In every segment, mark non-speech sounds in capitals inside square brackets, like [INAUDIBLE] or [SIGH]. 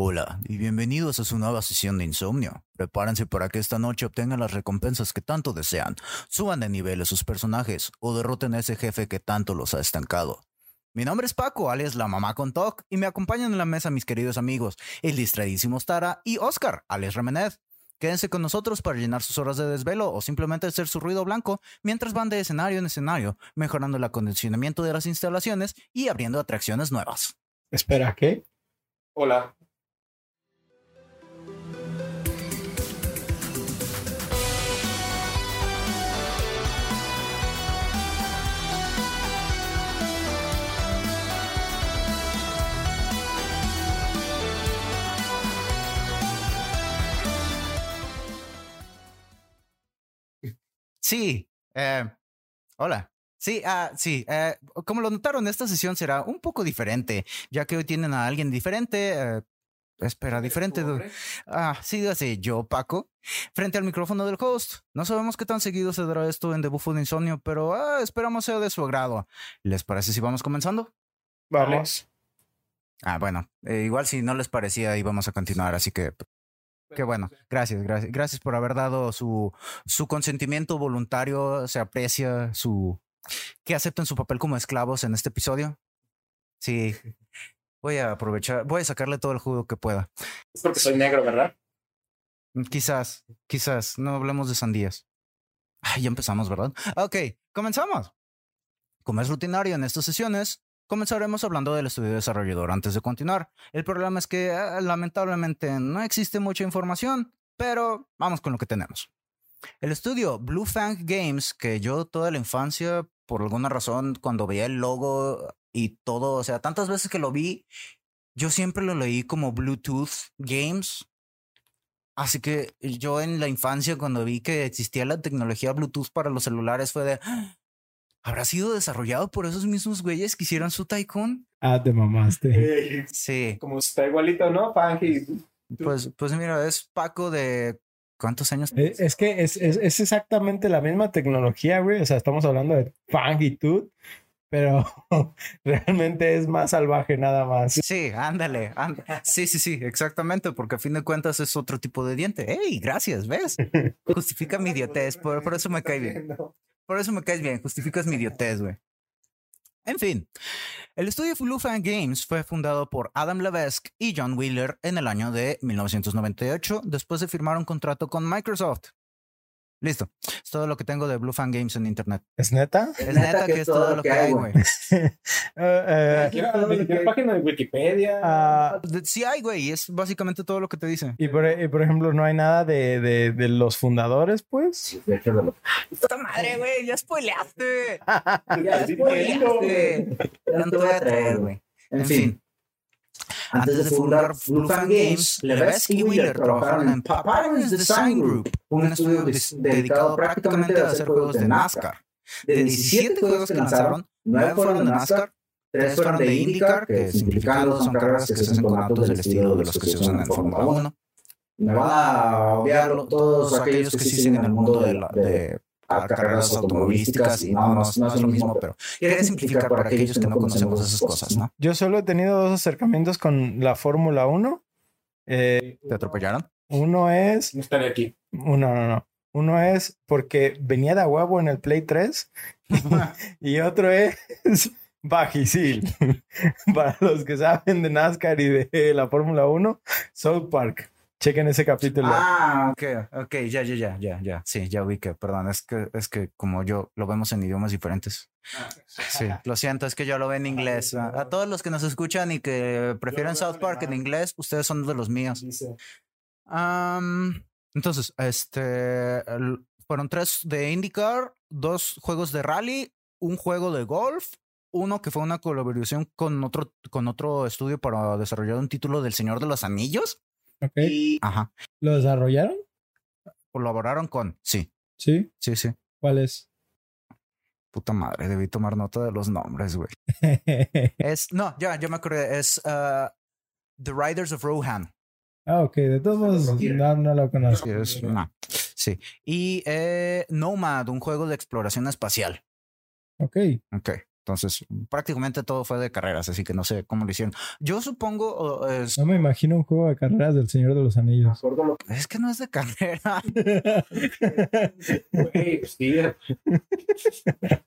Hola y bienvenidos a su nueva sesión de insomnio. Prepárense para que esta noche obtengan las recompensas que tanto desean, suban de nivel a sus personajes o derroten a ese jefe que tanto los ha estancado. Mi nombre es Paco, alias la mamá con TOC, y me acompañan en la mesa mis queridos amigos, el distraídísimo Stara y Oscar, alias Remened. Quédense con nosotros para llenar sus horas de desvelo o simplemente hacer su ruido blanco mientras van de escenario en escenario, mejorando el acondicionamiento de las instalaciones y abriendo atracciones nuevas. Espera, ¿qué? Hola. Sí, eh, hola. Sí, ah, sí. eh, como lo notaron, esta sesión será un poco diferente, ya que hoy tienen a alguien diferente. eh, espera, diferente. Ah, sí, dígase, yo, Paco, frente al micrófono del host. No sabemos qué tan seguido se dará esto en The Buffo de Insomnio, pero ah, esperamos sea de su agrado. ¿Les parece si vamos comenzando? Vale. Vamos. Ah, bueno, eh, igual si no les parecía íbamos a continuar, así que qué bueno. Gracias, gracias, gracias por haber dado su, su consentimiento voluntario. Se aprecia su que acepten su papel como esclavos en este episodio. Sí, voy a aprovechar, voy a sacarle todo el jugo que pueda. Es porque soy negro, ¿verdad? Quizás, quizás, no hablemos de sandías. Ay, ya empezamos, ¿verdad? Ok, comenzamos. Como es rutinario en estas sesiones, comenzaremos hablando del estudio desarrollador antes de continuar. El problema es que ah, lamentablemente no existe mucha información, pero vamos con lo que tenemos. El estudio Blue Fang Games, que yo toda la infancia, por alguna razón, cuando veía el logo y todo, o sea, tantas veces que lo vi, yo siempre lo leí como Bluetooth Games. Así que yo en la infancia, cuando vi que existía la tecnología Bluetooth para los celulares, fue de. "Ah, ¿Habrá sido desarrollado por esos mismos güeyes que hicieron su Tycoon? Ah, te mamaste. Sí, como está igualito, ¿no? Fangy. pues, pues mira, es Paco de. ¿Cuántos años? Eh, Es que es, es, es exactamente la misma tecnología, güey. O sea, estamos hablando de fangitud, pero [LAUGHS] realmente es más salvaje nada más. Sí, ándale, ándale. Sí, sí, sí, exactamente, porque a fin de cuentas es otro tipo de diente. ¡Ey, gracias! ¿Ves? [LAUGHS] Justifica mi idiotez, por, por eso me cae bien. Por eso me caes bien, justificas mi idiotez, güey. En fin, el estudio Blue Fan Games fue fundado por Adam Levesque y John Wheeler en el año de 1998, después de firmar un contrato con Microsoft. Listo, es todo lo que tengo de Blue Fan Games en internet. ¿Es neta? Es [LAUGHS] neta que es todo lo que hay, güey. Página de Wikipedia. ah, De- Sí hay, güey, es básicamente todo lo que te dice. y, por, y por ejemplo, no hay nada de, de, de los fundadores, pues. ¡Puta madre, güey! ¡Ya spoileaste! [LAUGHS] Ya, ¡Ya sí, spoileaste! Ya no te voy a traer, güey. En fin. Antes de fundar Blue Fan Games, Levesque y Wheeler trabajaron en Papyrus Design Group, un estudio dedicado prácticamente a hacer juegos de NASCAR. De 17 juegos que lanzaron, 9 fueron de NASCAR, 3 fueron de IndyCar, que simplificando son carreras que se hacen con autos del estilo de los que se usan en Fórmula 1. Me van a obviar todos aquellos que sí siguen en el mundo de a carreras automovilísticas y no, no, no es lo mismo, pero quería simplificar para aquellos que no conocemos esas cosas, ¿no? Yo solo he tenido dos acercamientos con la Fórmula 1. Eh, ¿Te atropellaron? uno es No estaré aquí. Uno, no, no. Uno es porque venía de huevo en el Play 3 [LAUGHS] y otro es [LAUGHS] Bajisil. [LAUGHS] Para los que saben de NASCAR y de la Fórmula 1, South Park. Chequen ese capítulo. Ah, ok, ok, ya, ya, ya, ya, ya. Sí, ya ubiqué, perdón, es que, es que como yo lo vemos en idiomas diferentes. Sí, lo siento, es que yo lo veo en inglés. A, a todos los que nos escuchan y que prefieren South Park en inglés, ustedes son de los míos. Am, entonces, este fueron tres de IndyCar, dos juegos de rally, un juego de golf, uno que fue una colaboración con otro, con otro estudio para desarrollar un título del Señor de los Anillos. Ok. Y, ajá, ¿Lo desarrollaron? colaboraron con, sí, Sí. sí, sí. ¿Cuál es? Puta madre, debí tomar nota de los nombres, güey. [LAUGHS] Es, no, ya, ya me acordé, es ah, The Riders of Rohan. ah, ok. De todos modos, no, no lo conozco. Sí, es- no, sí. Y eh, Nomad, un juego de exploración espacial. Ok. Ok. Entonces, prácticamente todo fue de carreras, así que no sé cómo lo hicieron. Yo supongo, es, No me imagino un juego de carreras del Señor de los Anillos. es que no es de carrera. que, [LAUGHS] güey, pues sí.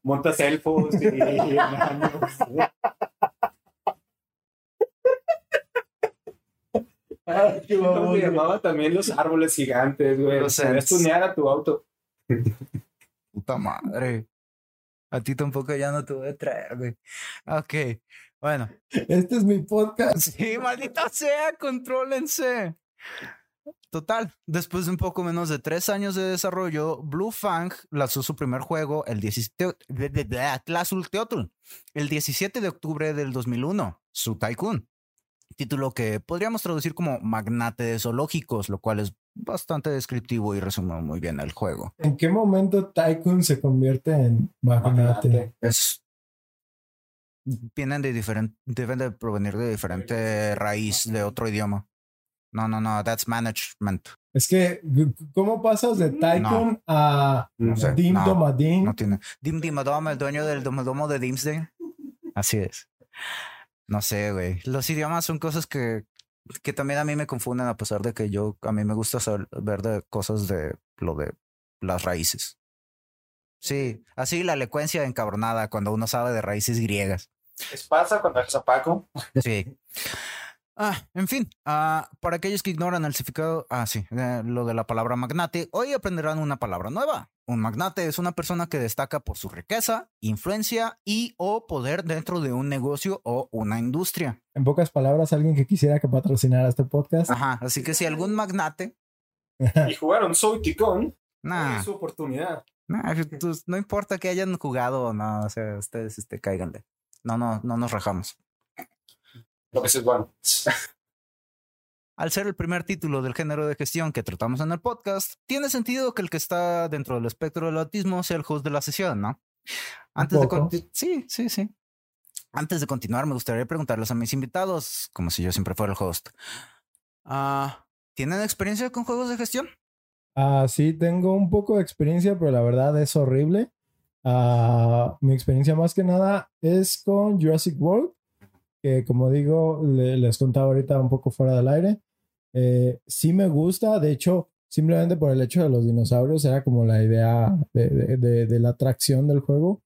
Montas elfos y enanos. ¿Cómo se llamaba también los árboles gigantes, güey? Los tunear a tu auto. Puta madre. A ti tampoco ya no te voy a traer, güey. Ok, bueno. Este es mi podcast. Sí, maldita sea, contrólense. Total, después de un poco menos de tres años de desarrollo, Blue Fang lanzó su primer juego el 17, de- de- de- Tlazul Teotl, el 17 de octubre del 2001, su Tycoon. Título que podríamos traducir como Magnate de Zoológicos, lo cual es bastante descriptivo y resume muy bien el juego. ¿En qué momento Tycoon se convierte en magnate? Es. Vienen de diferente. Deben de provenir de diferente raíz de otro idioma. No, no, no, that's management. Es que, ¿cómo pasas de Tycoon a No sé. Dim no, Domadin? no tiene. Dim Dimadom, el dueño del domodomo de Dimsday. Así es. No sé, güey. Los idiomas son cosas que, que también a mí me confunden, a pesar de que yo, a mí me gusta saber ver de cosas de lo de las raíces. Sí, así la elocuencia encabronada cuando uno sabe de raíces griegas. ¿Les pasa cuando dejas a Paco? Sí. [LAUGHS] Ah, en fin, ah, para aquellos que ignoran el significado, ah, sí, eh, lo de la palabra magnate, hoy aprenderán una palabra nueva. Un magnate es una persona que destaca por su riqueza, influencia y o poder dentro de un negocio o una industria. En pocas palabras, alguien que quisiera que patrocinara este podcast. Ajá, así que si algún magnate, [LAUGHS] Y jugaron Soy Ticón. nah, Es su oportunidad. nah, pues, no importa que hayan jugado o no, o sea, ustedes este, cáiganle. No, no, no nos rajamos. Lo que sí es bueno. Al ser el primer título del género de gestión que tratamos en el podcast, tiene sentido que el que está dentro del espectro del autismo sea el host de la sesión, ¿no? Antes de sí, sí, sí. Antes de continuar, me gustaría preguntarles a mis invitados, como si yo siempre fuera el host. Ah, ¿Tienen experiencia con juegos de gestión? Ah, sí, tengo un poco de experiencia, pero la verdad es horrible. Ah, mi experiencia más que nada es con Jurassic World, que como digo, le- les contaba ahorita un poco fuera del aire. Eh, sí me gusta, de hecho, simplemente por el hecho de los dinosaurios era como la idea de, de- de- de la atracción del juego,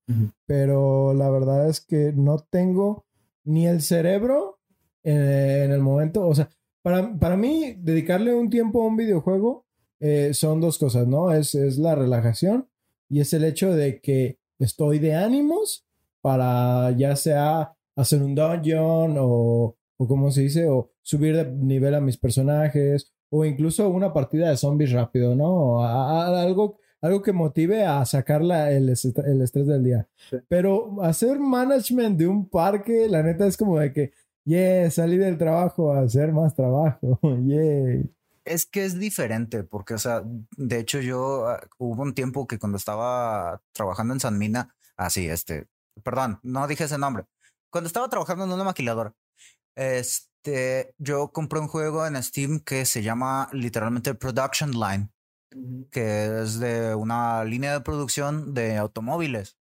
pero la verdad es que no tengo ni el cerebro en, en el momento, o sea, para, para mí dedicarle un tiempo a un videojuego eh, son dos cosas, ¿no? Es, es la relajación y es el hecho de que estoy de ánimos para ya sea hacer un dungeon o, o como se dice, o subir de nivel a mis personajes o incluso una partida de zombies rápido, ¿no? A- a- algo, algo que motive a sacar la- el, est- el estrés del día. Sí. Pero hacer management de un parque, la neta es como de que, yeah, salí del trabajo a hacer más trabajo, [LAUGHS] yeah. Es que es diferente, porque, o sea, de hecho yo ah, hubo un tiempo que cuando estaba trabajando en San Mina, así, este, perdón, no dije ese nombre. Cuando estaba trabajando en una maquiladora, este, yo compré un juego en Steam que se llama literalmente Production Line, que es de una línea de producción de automóviles.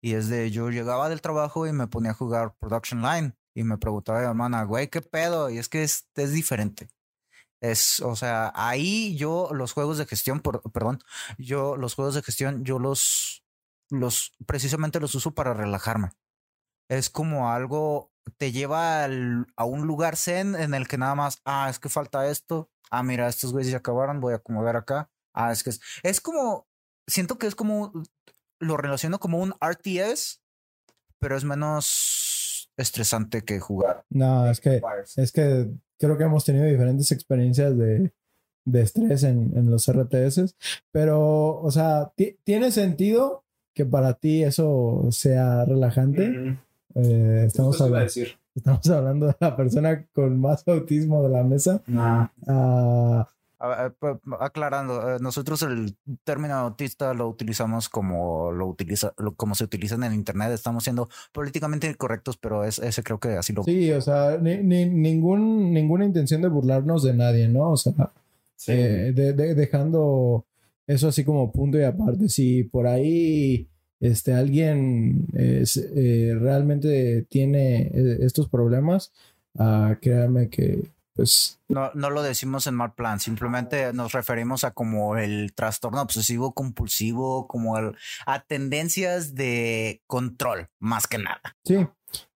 Y es de, yo llegaba del trabajo y me ponía a jugar Production Line y me preguntaba a mi hermana, güey, ¿qué pedo? Y es que es, es diferente. Es, o sea, ahí yo los juegos de gestión, por, perdón, yo los juegos de gestión, yo los, los, precisamente los uso para relajarme. Es como algo, te lleva al- a un lugar zen en el que nada más, ah, es que falta esto, ah, mira, estos güeyes ya acabaron, voy a acomodar acá, ah, es que es, es como, siento que es como, lo relaciono como un RTS, pero es menos estresante que jugar. No, es que, es que creo que hemos tenido diferentes experiencias de, de estrés en, en los RTS, pero, o sea, ti- tiene sentido que para ti eso sea relajante. Eh, estamos, hablando, decir. estamos hablando de la persona con más autismo de la mesa. Ah, A- a- pa- aclarando, eh, nosotros el término autista lo utilizamos como lo utiliza, lo- como se utiliza en el internet. Estamos siendo políticamente incorrectos, pero es, ese creo que así lo. sí, o sea, ni- ni- ningún, ninguna intención de burlarnos de nadie, ¿no? O sea, Sí. Eh, de- de- dejando eso así como punto y aparte. Si por ahí este, alguien es, eh, realmente tiene eh, estos problemas, uh, créanme que pues... No, no lo decimos en mal plan, simplemente nos referimos a como el trastorno obsesivo compulsivo, como el, a tendencias de control, más que nada. Sí,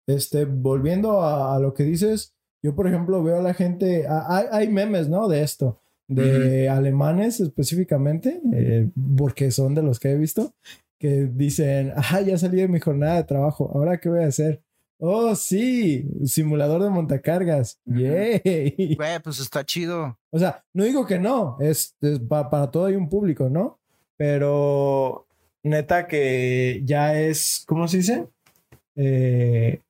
este, volviendo a, a lo que dices, yo por ejemplo veo a la gente, hay, hay memes, ¿no? De esto, de alemanes específicamente, eh, porque son de los que he visto, que dicen, ah, ya salí de mi jornada de trabajo, ¿ahora qué voy a hacer? Oh, sí, simulador de montacargas. Yay. Güey, pues está chido. O sea, no digo que no, es, es pa- para todo hay un público, ¿no? Pero neta que ya es, ¿cómo se dice? Eh,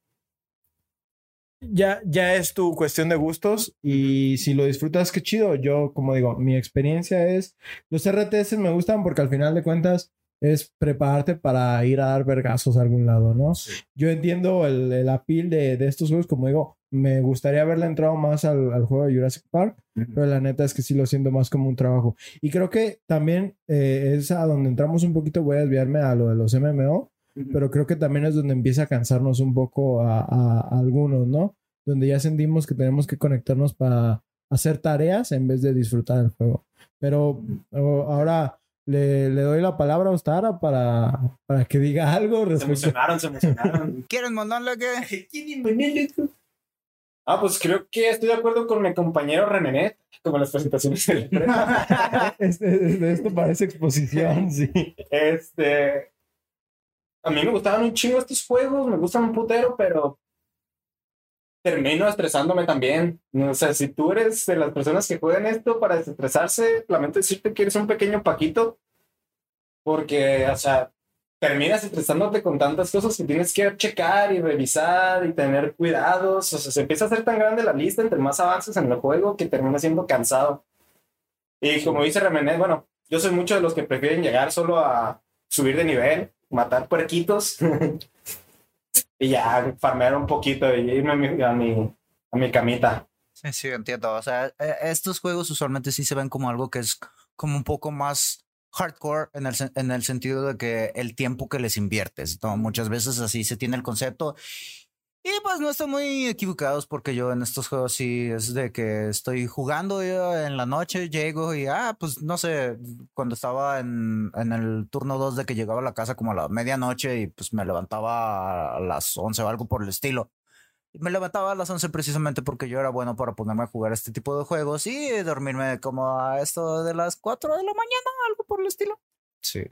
ya, ya es tu cuestión de gustos y si lo disfrutas, qué chido. Yo, como digo, mi experiencia es, los RTS me gustan porque al final de cuentas es prepararte para ir a dar vergazos a algún lado, ¿no? Yo entiendo el, el appeal de, de estos juegos, como digo, me gustaría haberle entrado más al, al juego de Jurassic Park, pero la neta es que sí lo siento más como un trabajo. Y creo que también eh, es a donde entramos un poquito, voy a desviarme a lo de los MMO, pero creo que también es donde empieza a cansarnos un poco a, a- a algunos, ¿no? Donde ya sentimos que tenemos que conectarnos para hacer tareas en vez de disfrutar el juego. Pero oh, ahora le, le doy la palabra a Ostara para, para que diga [LAUGHS] algo Se emocionaron, se emocionaron. [LAUGHS] ¿Quieren mandarle que? [LAUGHS] Ah, pues creo que estoy de acuerdo con mi compañero Renenet, como en las presentaciones de la empresa. Este- esto parece exposición, sí. Este. A mí me gustaban un chingo estos juegos, me gustan un putero, pero termino estresándome también. O sea, si tú eres de las personas que juegan esto para desestresarse, lamento decirte que eres un pequeño paquito, porque, o sea, terminas estresándote con tantas cosas que tienes que checar y revisar y tener cuidados. O sea, se empieza a hacer tan grande la lista entre más avances en el juego que termina siendo cansado. Y como dice Remenet, bueno, yo soy mucho de los que prefieren llegar solo a subir de nivel, matar puerquitos [LAUGHS] y ya farmear un poquito y irme a mi, a mi, a mi camita. Sí, sí, entiendo. O sea, eh, estos juegos usualmente sí se ven como algo que es como un poco más hardcore en el, en el sentido de que el tiempo que les inviertes, ¿no? Muchas veces así se tiene el concepto. Y pues no están muy equivocados porque yo en estos juegos sí es de que estoy jugando yo en la noche, llego y, ah, pues no sé, cuando estaba en, en el turno 2 de que llegaba a la casa como a la medianoche y pues me levantaba a las 11 o algo por el estilo. Me levantaba a las 11 precisamente porque yo era bueno para ponerme a jugar este tipo de juegos y dormirme como a esto de las 4 de la mañana, algo por el estilo. Sí.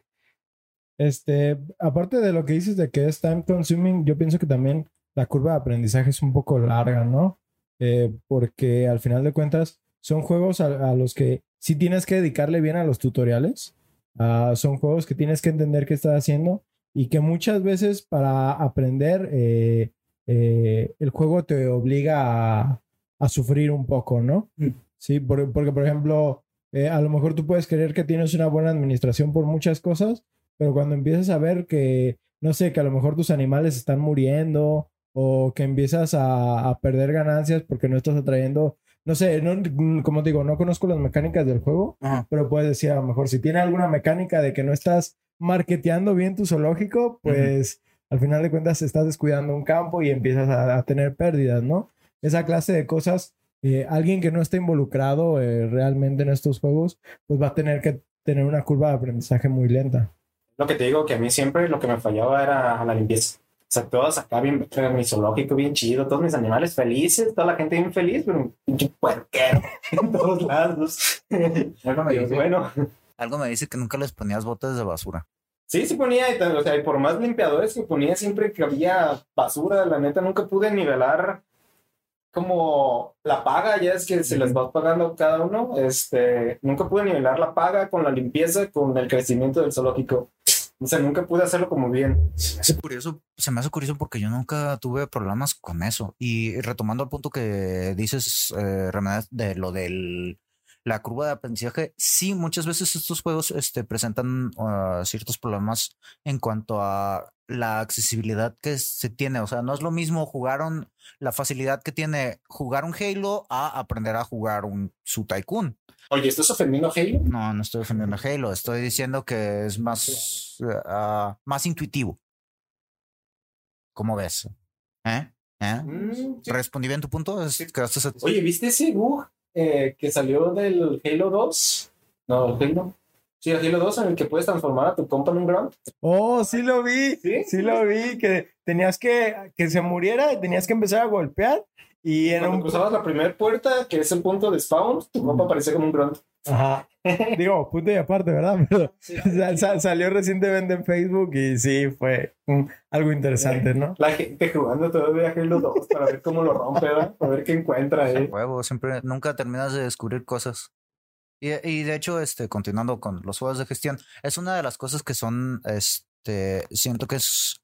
Este, aparte de lo que dices de que es time consuming, yo pienso que también la curva de aprendizaje es un poco larga, ¿no? Eh, porque al final de cuentas son juegos a, a los que sí tienes que dedicarle bien a los tutoriales. Ah, son juegos que tienes que entender qué estás haciendo y que muchas veces para aprender eh, eh, el juego te obliga a, a sufrir un poco, ¿no? Mm. Sí, por- porque por ejemplo, eh, a lo mejor tú puedes creer que tienes una buena administración por muchas cosas, pero cuando empiezas a ver que, no sé, que a lo mejor tus animales están muriendo o que empiezas a, a perder ganancias porque no estás atrayendo, no sé, no, como te digo, no conozco las mecánicas del juego, Ajá. pero puedes decir a lo mejor si tiene alguna mecánica de que no estás marketeando bien tu zoológico, pues al final de cuentas estás descuidando un campo y empiezas a, a tener pérdidas, ¿no? Esa clase de cosas, eh, alguien que no está involucrado eh, realmente en estos juegos, pues va a tener que tener una curva de aprendizaje muy lenta. Lo que te digo, que a mí siempre lo que me fallaba era la limpieza. O sea, todos acá bien, mi zoológico bien chido, todos mis animales felices, toda la gente bien feliz, pero un puerquero [LAUGHS] en todos lados. Algo me dice- bueno, Algo me dice que nunca les ponías botes de basura. sí, sí ponía, o sea, y por más limpiadores que ponía siempre que había basura, la neta nunca pude nivelar como la paga, ya es que se les va pagando cada uno, este, nunca pude nivelar la paga con la limpieza, con el crecimiento del zoológico. O sea, nunca pude hacerlo como bien. Se me curioso, se me hace curioso porque yo nunca tuve problemas con eso. Y retomando el punto que dices, eh, de lo del la curva de aprendizaje, sí, muchas veces estos juegos este, presentan ah, ciertos problemas en cuanto a la accesibilidad que se tiene. O sea, no es lo mismo jugar un, la facilidad que tiene jugar un Halo a aprender a jugar un su Tycoon. Oye, ¿estás ofendiendo a Halo? No, no estoy ofendiendo a Halo. Estoy diciendo que es más, uh, más intuitivo. ¿Cómo ves? ¿Eh? ¿Eh? Mm, sí. ¿Respondí bien tu punto? ¿Es- quedaste sat- Oye, ¿viste ese bug eh, que salió del Halo 2? No, el Halo. Sí, el Halo 2 en el que puedes transformar a tu compa en un grunt. Oh, sí lo vi. ¿Sí? Sí lo vi. Que tenías que que se muriera y tenías que empezar a golpear. Y en Cuando un. cruzabas la primera puerta, que es el punto de spawn, tu compa aparecía como un grunt. Ajá. [LAUGHS] Digo, punto y aparte, ¿verdad? Pero sa- [LAUGHS] sa- salió recientemente en Facebook y sí, fue mm, algo interesante, ¿no? La gente jugando todavía Halo 2 para ver cómo lo rompe, ¿verdad? Para ver qué encuentra ahí. Huevo, siempre, nunca terminas de descubrir cosas. Y, y de hecho, este, continuando con los juegos de gestión, es una de las cosas que son, este, siento que es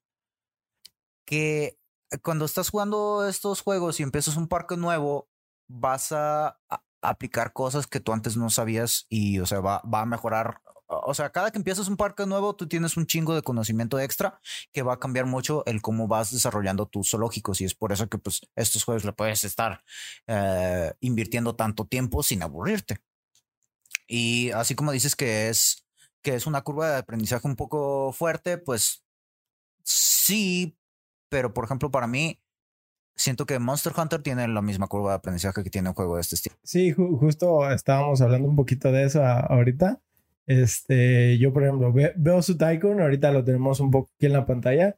que cuando estás jugando estos juegos y empiezas un parque nuevo, vas a, a- aplicar cosas que tú antes no sabías y, o sea, va, va a mejorar. O sea, cada que empiezas un parque nuevo, tú tienes un chingo de conocimiento extra que va a cambiar mucho el cómo vas desarrollando tus zoológicos y es por eso que, pues, estos juegos le puedes estar eh, invirtiendo tanto tiempo sin aburrirte. Y así como dices que es que es una curva de aprendizaje un poco fuerte, pues sí, pero por ejemplo para mí siento que Monster Hunter tiene la misma curva de aprendizaje que tiene un juego de este estilo. Sí, ju- justo estábamos hablando un poquito de eso ahorita. Este, yo, por ejemplo, ve- veo su Tycoon, ahorita lo tenemos un poco aquí en la pantalla,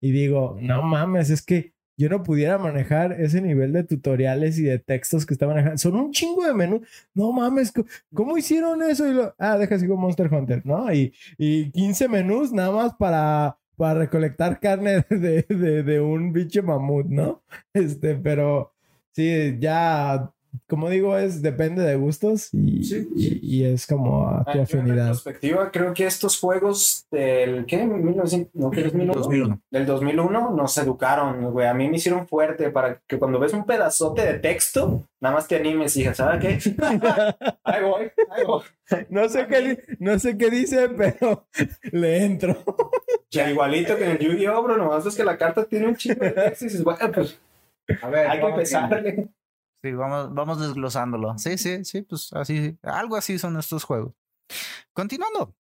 y digo, no mames, es que yo no pudiera manejar ese nivel de tutoriales y de textos que está manejando. Son un chingo de menú. No mames, ¿cómo hicieron eso? Y lo, ah, deja sigo Monster Hunter, ¿no? Y, y 15 menús nada más para, para recolectar carne [LAUGHS] de, de, un bicho mamut, ¿no? Este, pero sí, ya, como digo, es depende de gustos y, Sí. y, y es como a tu Ah, yo en afinidad. retrospectiva, creo que estos juegos del ¿qué? 1900, no, ¿qué? 2001? 2001. Del 2001 nos educaron, güey. A mí me hicieron fuerte para que cuando ves un pedazote de texto, nada más te animes y digas, ¿sabes qué? [LAUGHS] ahí voy, ahí voy. No sé qué, no sé qué dice, pero [LAUGHS] le entro. [LAUGHS] Ya igualito que en el Yu-Gi-Oh, bro, nomás es que la carta tiene un chingo de texto y dices, bueno, pues A ver, hay que empezarle. Sí, vamos, vamos desglosándolo. Sí, sí, sí, pues así, algo así son estos juegos. Continuando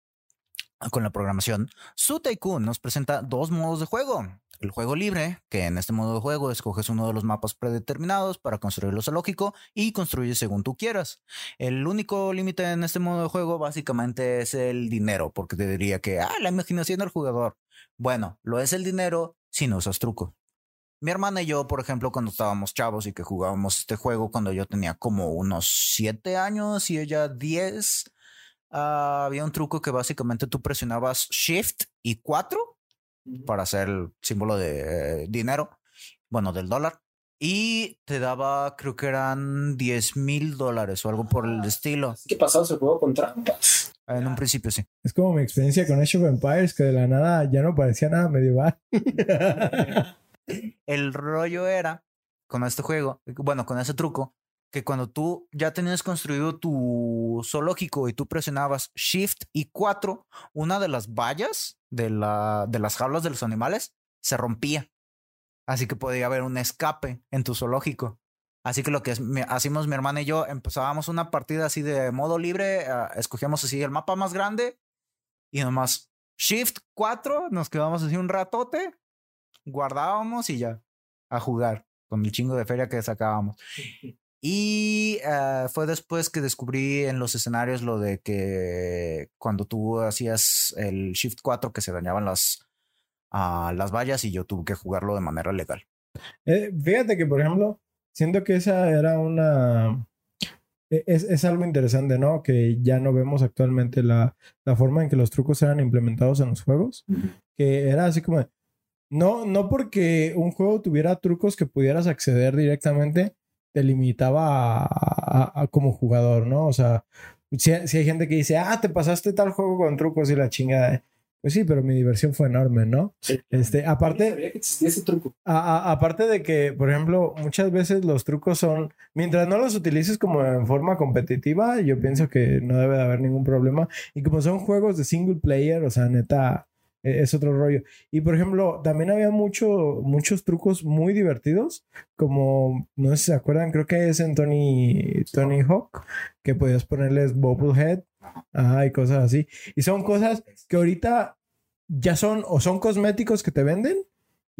con la programación, Su Tycoon nos presenta dos modos de juego. El juego libre, que en este modo de juego escoges uno de los mapas predeterminados para construir lo zoológico y construyes según tú quieras. El único límite en este modo de juego básicamente es el dinero, porque te diría que, ah, la imaginación del jugador. Bueno, lo es el dinero si no usas truco. Mi hermana y yo, por ejemplo, cuando estábamos chavos y que jugábamos este juego cuando yo tenía como unos 7 años y ella 10, ah, había un truco que básicamente tú presionabas Shift y 4 para hacer el símbolo de eh, dinero, bueno, del dólar, y te daba, creo que eran 10 mil dólares o algo por el estilo. ¿Qué pasó ese juego con trampas? En un principio sí. Es como mi experiencia con Age of Empires, que de la nada ya no parecía nada medieval. [LAUGHS] El rollo era con este juego, bueno, con ese truco, que cuando tú ya tenías construido tu zoológico y tú presionabas Shift y 4, una de las vallas de, la, de las jaulas de los animales se rompía. Así que podía haber un escape en tu zoológico. Así que lo que hacíamos mi hermana y yo, empezábamos una partida así de modo libre, ah, escogíamos así el mapa más grande y nomás Shift 4, nos quedamos así un ratote, guardábamos y ya, a jugar con el chingo de feria que sacábamos. [LAUGHS] Y eh, fue después que descubrí en los escenarios lo de que cuando tú hacías el Shift 4 que se dañaban las, ah, las vallas y yo tuve que jugarlo de manera legal. Eh, fíjate que, por ejemplo, siento que esa era una... e- Es, es algo interesante, ¿no? Que ya no vemos actualmente la, la forma en que los trucos eran implementados en los juegos. Que era así como... de, No, no porque un juego tuviera trucos que pudieras acceder directamente, te limitaba a, a- a como jugador, ¿no? O sea, si, si hay gente que dice, ah, te pasaste tal juego con trucos y la chingada. Pues sí, pero mi diversión fue enorme, ¿no? Este, No aparte, sabía que existía ese truco. a- aparte de que, por ejemplo, muchas veces los trucos son, mientras no los utilices como en forma competitiva, yo pienso que no debe de haber ningún problema. Y como son juegos de single player, o sea, neta, es otro rollo. Y por ejemplo, también había mucho, muchos trucos muy divertidos, como, no sé si se acuerdan, creo que es en Tony, Tony Hawk, que podías ponerles Bobblehead, ajá, y cosas así. Y son cosas que ahorita ya son, o son cosméticos que te venden,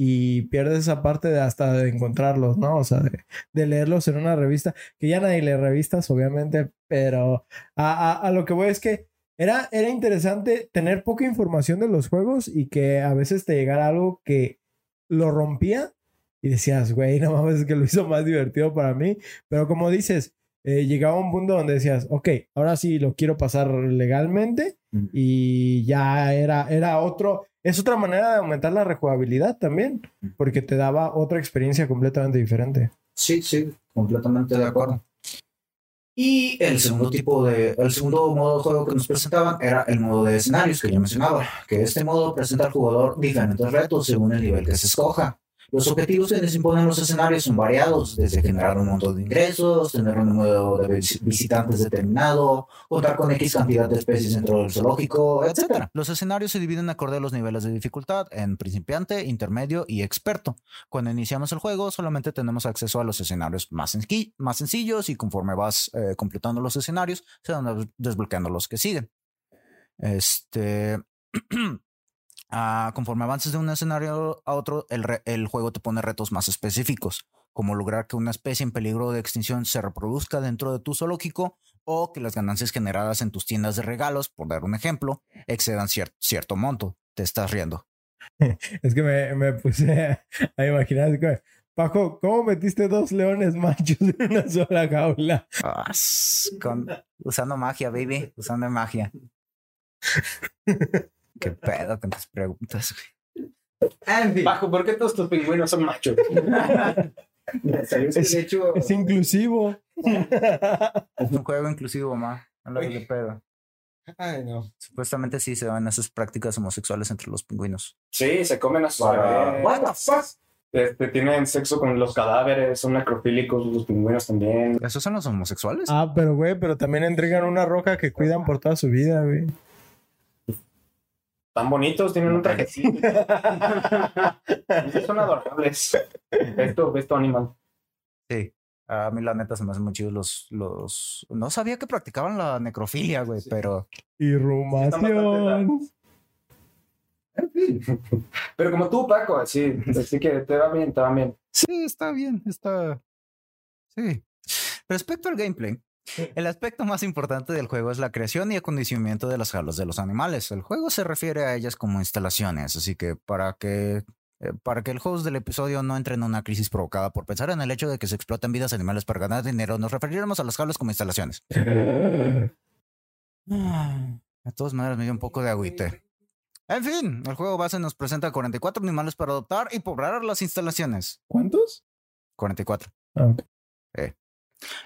y pierdes esa parte de hasta de encontrarlos, ¿no? O sea, de, de leerlos en una revista, que ya nadie lee revistas, obviamente, pero a, a- a lo que voy es que era, era interesante tener poca información de los juegos y que a veces te llegara algo que lo rompía y decías, güey, no mames, es que lo hizo más divertido para mí. Pero como dices, eh, llegaba un punto donde decías, ok, ahora sí lo quiero pasar legalmente Mm. y ya era, era otro, es otra manera de aumentar la rejugabilidad también, porque te daba otra experiencia completamente diferente. Sí, sí, completamente de acuerdo. Y el segundo tipo de, el segundo modo de juego que nos presentaban era el modo de escenarios que yo mencionaba, que este modo presenta al jugador diferentes retos según el nivel que se escoja. Los objetivos que les imponen los escenarios son variados, desde generar un monto de ingresos, tener un número de vis- visitantes determinado, contar con X cantidad de especies dentro del zoológico, etc. Los escenarios se dividen acorde a los niveles de dificultad en principiante, intermedio y experto. Cuando iniciamos el juego solamente tenemos acceso a los escenarios más, sencillos y conforme vas eh, completando los escenarios se van des- desbloqueando los que siguen. Este... [CLEARS THROAT] ah, conforme avances de un escenario a otro, el, juego te pone retos más específicos, como lograr que una especie en peligro de extinción se reproduzca dentro de tu zoológico o que las ganancias generadas en tus tiendas de regalos, por dar un ejemplo, excedan cier- cierto monto. Te estás riendo. [LAUGHS] Es que me, me puse [LAUGHS] a, imaginar, Paco, ¿cómo metiste dos leones machos [LAUGHS] en una sola jaula? Ah, con- usando magia, baby. Usando magia. Qué pedo con tus preguntas, güey. En fin. Bajo, ¿por qué todos tus pingüinos son machos? [LAUGHS] Es- de hecho, Es inclusivo. [LAUGHS] Es un juego inclusivo, ma. No lo de pedo. Ay, no. Supuestamente sí se dan esas prácticas homosexuales entre los pingüinos. Sí, se comen a sus Para-. What the fuck? Este, tienen sexo con los cadáveres, son necrofílicos, los pingüinos también. ¿Esos son los homosexuales? Ah, pero güey, pero también entregan una roca que cuidan por toda su vida, güey. Tan bonitos, tienen un trajecito. son adorables. Esto, esto animal. Sí. A mí la neta se me hacen muy chidos los, los... No sabía que practicaban la necrofilia, güey, pero... Irrumación. Pero como tú, Paco, así, así que te va bien, te va bien. Sí, está bien, está... Sí. Respecto al gameplay, [LAUGHS] el aspecto más importante del juego es la creación y acondicionamiento de las jaulas de los animales. El juego se refiere a ellas como instalaciones, así que para que... eh, Para que el host del episodio no entre en una crisis provocada por pensar en el hecho de que se explotan vidas animales para ganar dinero, nos referiremos a las jaulas como instalaciones. [LAUGHS] Ah, De todas maneras, me dio un poco de agüite. En fin, el juego base nos presenta 44 animales para adoptar y poblar las instalaciones. ¿Cuántos? 44. Ah, ok.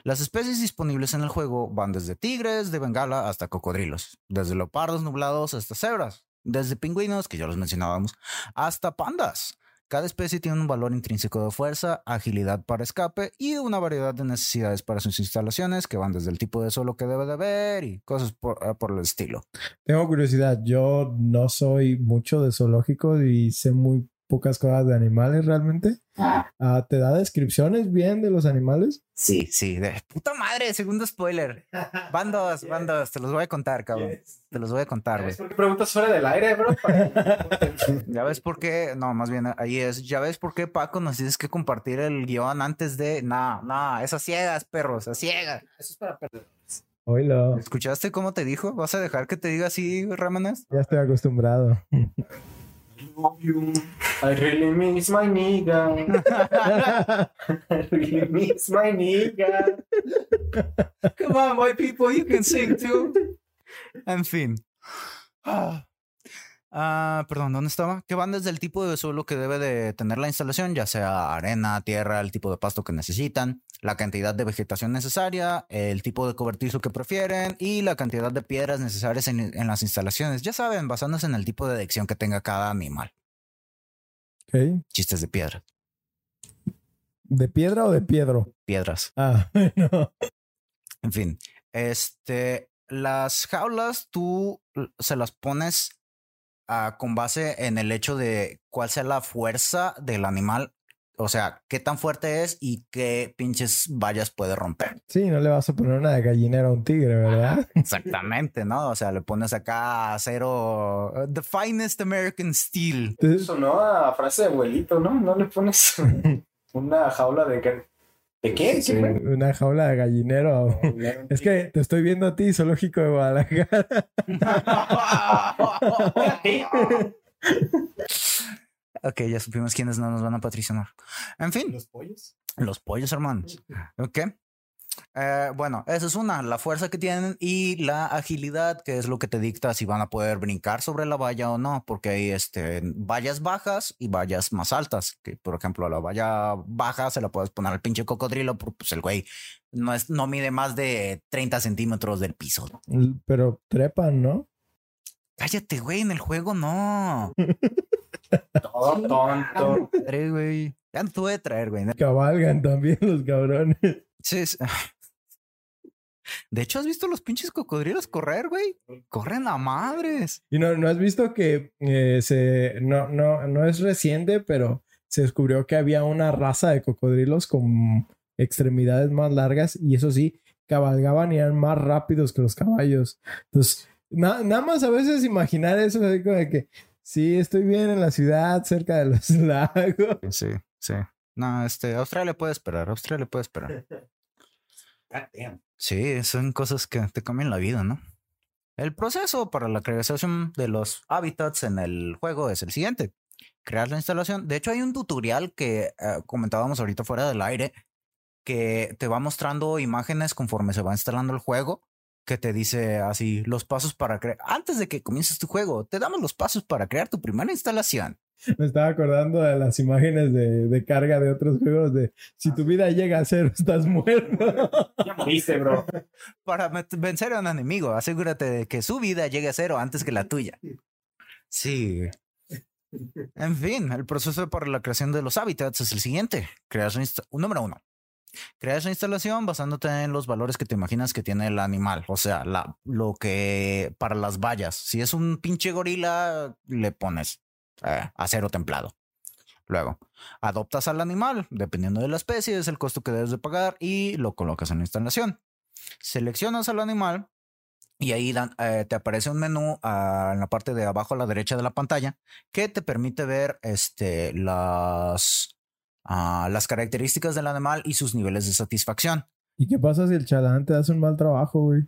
Las especies disponibles en el juego van desde tigres de Bengala hasta cocodrilos, desde leopardos nublados hasta cebras, desde pingüinos, que ya los mencionábamos, hasta pandas. Cada especie tiene un valor intrínseco de fuerza, agilidad para escape y una variedad de necesidades para sus instalaciones que van desde el tipo de suelo que debe de haber y cosas por, eh, el estilo. Tengo curiosidad. Yo no soy mucho de zoológicos y sé muy pocas cosas de animales realmente. Ah, ¿Te da descripciones bien de los animales? Sí, sí, de puta madre, segundo spoiler. Van dos, [LAUGHS] van dos, te los voy a contar, cabrón. Te los voy a contar, güey. ¿Por qué preguntas fuera del aire, bro? [LAUGHS] Ya ves por qué, no, más bien ahí es, ya ves por qué Paco nos tienes que compartir el guion antes de, no, no, esas ciegas, perros, esas ciegas. Eso es para perder. Oílo. ¿Escuchaste cómo te dijo? ¿Vas a dejar que te diga así, Ramanas? Ya estoy acostumbrado. [LAUGHS] Love you. I really miss my nigga. I really miss my nigga. Come on, white people, you can sing too. En fin. [SIGHS] Ah. Ah. Perdón, ¿dónde estaba? Que van desde el tipo de suelo que debe de tener la instalación, ya sea arena, tierra, el tipo de pasto que necesitan, la cantidad de vegetación necesaria, el tipo de cobertizo que prefieren y la cantidad de piedras necesarias en, en las instalaciones. Ya saben, basándose en el tipo de adicción que tenga cada animal. Ok. Chistes de piedra. ¿De piedra o de piedro? Piedras. Ah, [LAUGHS] bueno. En fin, este, las jaulas tú se las pones ah, con base en el hecho de cuál sea la fuerza del animal. O sea, qué tan fuerte es y qué pinches vallas puede romper. Sí, no le vas a poner una de gallinero a un tigre, ¿verdad? [LAUGHS] Exactamente, ¿no? O sea, le pones acá acero, uh, the finest American steel. Entonces, Sonó a frase de abuelito, ¿no? No le pones [LAUGHS] una jaula de... ¿De qué? sí, ¿Qué fue? una jaula de gallinero. [LAUGHS] [LAUGHS] Es que te estoy viendo a ti, zoológico de Guadalajara. [LAUGHS] ok, ya supimos quiénes no nos van a patrocinar. En fin, Los pollos. los pollos hermanos. Ok. Eh, bueno, esa es una, la fuerza que tienen y la agilidad, que es lo que te dicta si van a poder brincar sobre la valla o no, porque hay este, vallas bajas y vallas más altas. Que, por ejemplo, la valla baja se la puedes poner al pinche cocodrilo, porque pues el güey no, es, no mide más de 30 centímetros del piso. Pero trepan, ¿no? Cállate, güey, en el juego no. [LAUGHS] Todo tonto. Madre, güey. Ya no a traer, güey. Cabalgan también los cabrones. Sí, [LAUGHS] De hecho, ¿has visto los pinches cocodrilos correr, güey? Corren a madres. Y no, ¿no has visto que eh, se no, no, no es reciente, pero se descubrió que había una raza de cocodrilos con extremidades más largas y eso sí, cabalgaban y eran más rápidos que los caballos. Entonces, na- nada más a veces imaginar eso, así como de que sí, estoy bien en la ciudad, cerca de los [LAUGHS] lagos. Sí, sí. No, este, Australia puede esperar, Australia puede esperar. [LAUGHS] Sí, son cosas que te cambian la vida, ¿no? El proceso para la creación de los hábitats en el juego es el siguiente. Crear la instalación. De hecho, hay un tutorial que eh, comentábamos ahorita fuera del aire que te va mostrando imágenes conforme se va instalando el juego, que te dice así los pasos para crear. Antes de que comiences tu juego, te damos los pasos para crear tu primera instalación. [LAUGHS] Me estaba acordando de las imágenes de, de carga de otros juegos de si tu vida llega a cero, estás muerto. Ya moriste, bro. [LAUGHS] Para vencer a un enemigo, asegúrate de que su vida llegue a cero antes que la tuya. Sí. En fin, el proceso para la creación de los hábitats es el siguiente. Creas una insta- número uno. Creas la instalación basándote en los valores que te imaginas que tiene el animal. O sea, la, lo que para las vallas. Si es un pinche gorila, le pones eh, acero templado. Luego, adoptas al animal, dependiendo de la especie, es el costo que debes de pagar y lo colocas en la instalación. Seleccionas al animal y ahí eh, te aparece un menú ah, en la parte de abajo a la derecha de la pantalla que te permite ver este, las, ah, las características del animal y sus niveles de satisfacción. ¿Y qué pasa si el chalán te hace un mal trabajo, güey?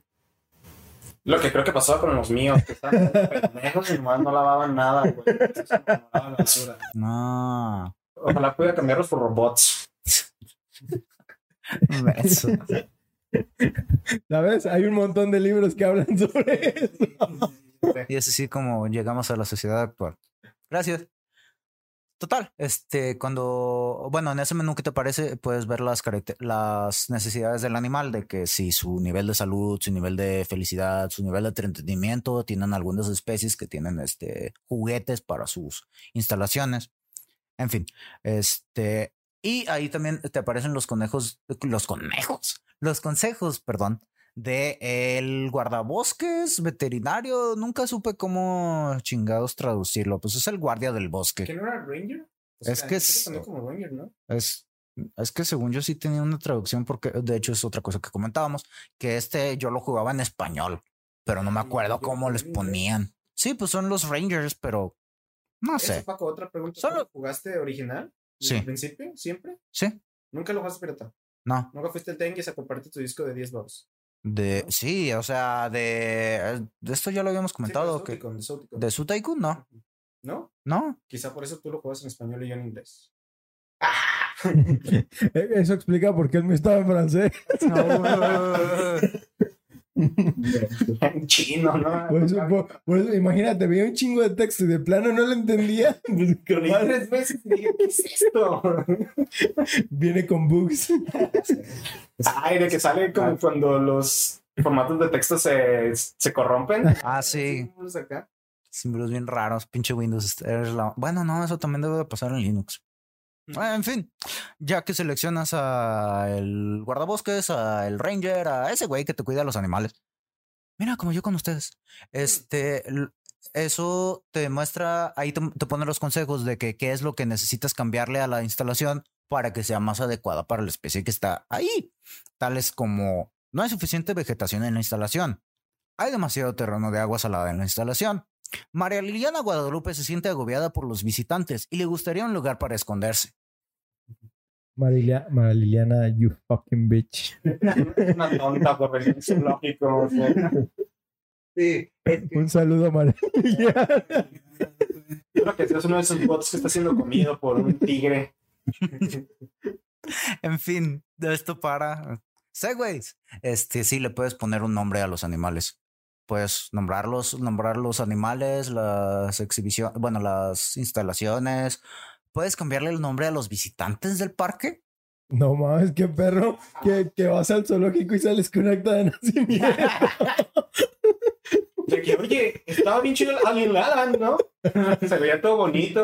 Lo que creo que pasaba con los míos, que estaban pendejos y nomás no lavaban nada, güey. Entonces, no lavaban la basura. No. Ojalá pudiera cambiarlos por robots. Eso. ¿Sabes? Hay un montón de libros que hablan sobre eso. Y es así como llegamos a la sociedad actual. Gracias. Total, este, cuando, bueno, en ese menú que te aparece, puedes ver las, las necesidades del animal, de que si su nivel de salud, su nivel de felicidad, su nivel de entretenimiento, tienen algunas especies que tienen este, juguetes para sus instalaciones. En fin, este, y ahí también te aparecen los conejos, los conejos, los consejos, perdón, de el guardabosques veterinario. Nunca supe cómo chingados traducirlo. Pues es el guardia del bosque. ¿Que no era Ranger? Es que es- como Ranger, ¿no? Es, es que según yo sí tenía una traducción porque de hecho es otra cosa que comentábamos, que este yo lo jugaba en español, pero no me acuerdo cómo les ponían. Sí, pues son los Rangers, pero no Eso, sé. Paco, otra pregunta. Solo- ¿Jugaste original? Sí. ¿Al principio? ¿Siempre? Sí, ¿Nunca lo jugaste pirata? no. ¿Nunca fuiste el Tenguis a comprarte tu disco de 10 baros? De sí, o sea, de, de esto ya lo habíamos comentado que de Souticon. de su Tycoon no. ¿No? No. Quizá por eso tú lo juegas en español y yo en inglés. Eh, [LAUGHS] [LAUGHS] Eso explica por qué el mío estaba en francés. en [LAUGHS] [LAUGHS] chino, ¿no? Por eso, por- por eso, imagínate, veía un chingo de texto y de plano no lo entendía. [LAUGHS] Pues, tres veces y dije, ¿qué es esto? [LAUGHS] viene con bugs. Ay, de que sale como cuando los formatos de texto se, se corrompen. Ah, sí. Símbolos bien raros, pinche Windows. Bueno, no, eso también debe de pasar en Linux. Ah, En fin, ya que seleccionas a el guardabosques, a el ranger, a ese güey que te cuida a los animales. Mira, como yo con ustedes. Este, l- eso te muestra, ahí te, te pone los consejos de que qué es lo que necesitas cambiarle a la instalación para que sea más adecuada para la especie que está ahí. Tales como no hay suficiente vegetación en la instalación. Hay demasiado terreno de agua salada en la instalación. María Liliana Guadalupe se siente agobiada por los visitantes y le gustaría un lugar para esconderse. Marilia- María Liliana, you fucking bitch. [LAUGHS] Una tonta por venir zoológico. o sea. Sí, Un saludo a María [LAUGHS] Liliana. Creo que es uno de esos bots que está siendo comido por un tigre. En fin, de esto para Segways. Este sí le puedes poner un nombre a los animales. Puedes nombrarlos, nombrar los animales, las exhibiciones, bueno, las instalaciones. Puedes cambiarle el nombre a los visitantes del parque. No mames, qué perro. Que, que vas al zoológico y sales con acta de nacimiento. De que, oye, estaba bien chido Alien Land, ¿no? [LAUGHS] Se veía todo bonito.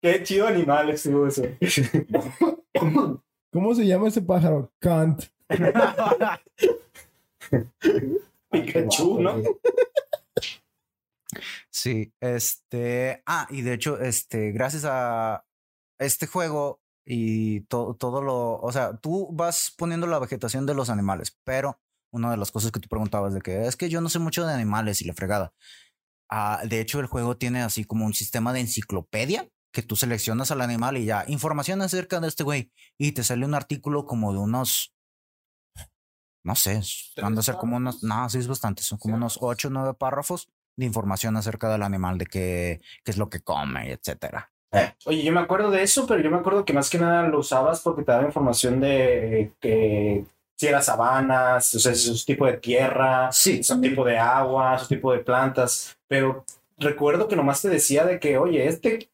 Qué chido animal estuvo eso. [LAUGHS] ¿Cómo se llama ese pájaro? Kant. [LAUGHS] Pikachu, ¿no? Sí, este, ah, y de hecho, este, gracias a este juego y to- todo lo, o sea, tú vas poniendo la vegetación de los animales, pero una de las cosas que tú preguntabas de que es que yo no sé mucho de animales y la fregada. Ah, de hecho, el juego tiene así como un sistema de enciclopedia que tú seleccionas al animal y ya, información acerca de este güey, y te sale un artículo como de unos, no sé, van a ser como unos, no, sí es bastante, son como Sí, unos pues. ocho o nueve párrafos de información acerca del animal, de qué, qué es lo que come, etcétera. Oye, yo me acuerdo de eso, pero yo me acuerdo que más que nada lo usabas porque te daba información de que si era sabanas, o sea, su tipo de tierra, Sí. su tipo de agua, su tipo de plantas. Pero recuerdo que nomás te decía de que, oye, este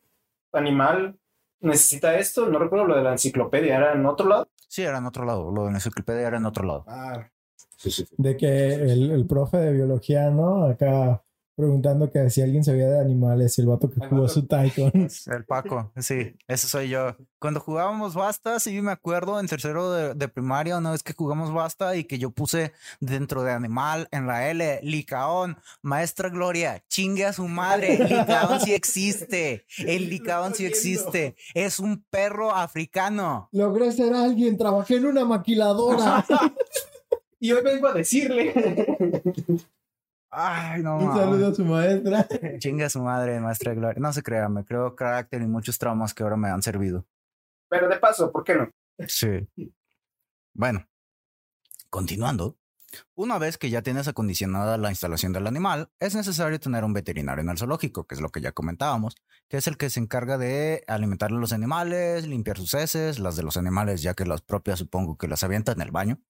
animal necesita esto. No recuerdo lo de la enciclopedia, ¿era en otro lado? Sí, era en otro lado, lo de la enciclopedia era en otro lado. Ah, sí, sí. De que el, el profe de biología, ¿no? Acá preguntando que si alguien sabía de animales y el vato que El jugó vato- su Tycoon. [LAUGHS] El Paco, sí, ese soy yo. Cuando jugábamos Basta, sí me acuerdo en tercero de, de primaria, una vez que jugamos Basta y que yo puse dentro de animal en la L, Licaón, Maestra Gloria, chingue a su madre, [LAUGHS] Licaón sí existe, el Licaón sí existe, es un perro africano. Logré ser alguien, trabajé en una maquiladora. [LAUGHS] Y hoy vengo a decirle. Ay, no. Un saludo a su maestra. [LAUGHS] Chingue a su madre, Maestra Gloria. No se crea, me creo carácter y muchos traumas que ahora me han servido. Pero de paso, ¿por qué no? Sí. Bueno, continuando. Una vez que ya tienes acondicionada la instalación del animal, es necesario tener un veterinario en el zoológico, que es lo que ya comentábamos, que es el que se encarga de alimentar a los animales, limpiar sus heces, las de los animales, ya que las propias supongo que las avientan en el baño,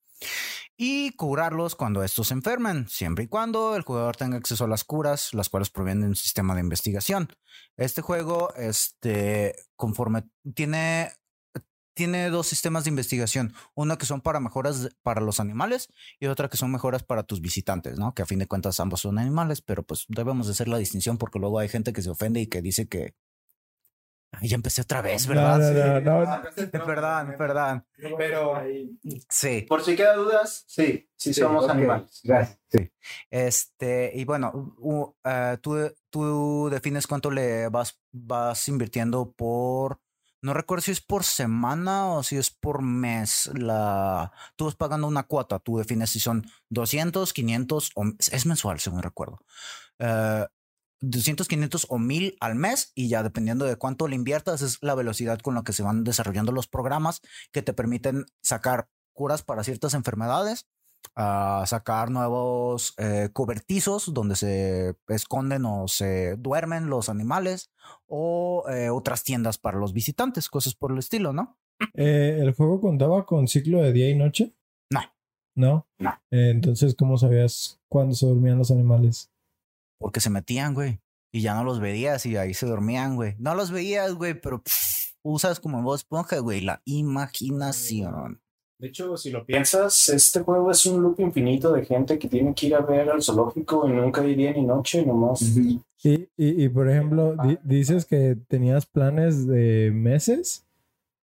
y curarlos cuando estos se enfermen, siempre y cuando el jugador tenga acceso a las curas, las cuales provienen de un sistema de investigación. Este juego, este, conforme tiene tiene dos sistemas de investigación. Una que son para mejoras para los animales y otra que son mejoras para tus visitantes, ¿no? Que a fin de cuentas ambos son animales, pero pues debemos de hacer la distinción porque luego hay gente que se ofende y que dice que... Ay, ya empecé otra vez, ¿verdad? No, no, no, Ah, Perdón, perdón. Pero Sí. por si queda dudas, sí, sí, somos ok. animales. Sí. Este, y bueno, u- eh, tú, tú defines cuánto le vas, vas invirtiendo por. No recuerdo si es por semana o si es por mes. La, tú vas pagando una cuota. Tú defines si son 200, 500 o es mensual, según recuerdo. Eh, 200, 500 o 1000 al mes y ya dependiendo de cuánto le inviertas es la velocidad con la que se van desarrollando los programas que te permiten sacar curas para ciertas enfermedades a sacar nuevos eh, cobertizos donde se esconden o se duermen los animales o eh, otras tiendas para los visitantes, cosas por el estilo, ¿no? Eh, ¿El juego contaba con ciclo de día y noche? No. ¿No? No. Entonces, ¿cómo sabías cuándo se dormían los animales? Porque se metían, güey, y ya no los veías y ahí se dormían, güey. No los veías, güey, pero pff, usas como voz esponja, güey, la imaginación. De hecho, si lo piensas, este juego es un loop infinito de gente que tiene que ir a ver al zoológico y nunca hay día ni noche, nomás. Y, y, y, por ejemplo, di- dices que tenías planes de meses.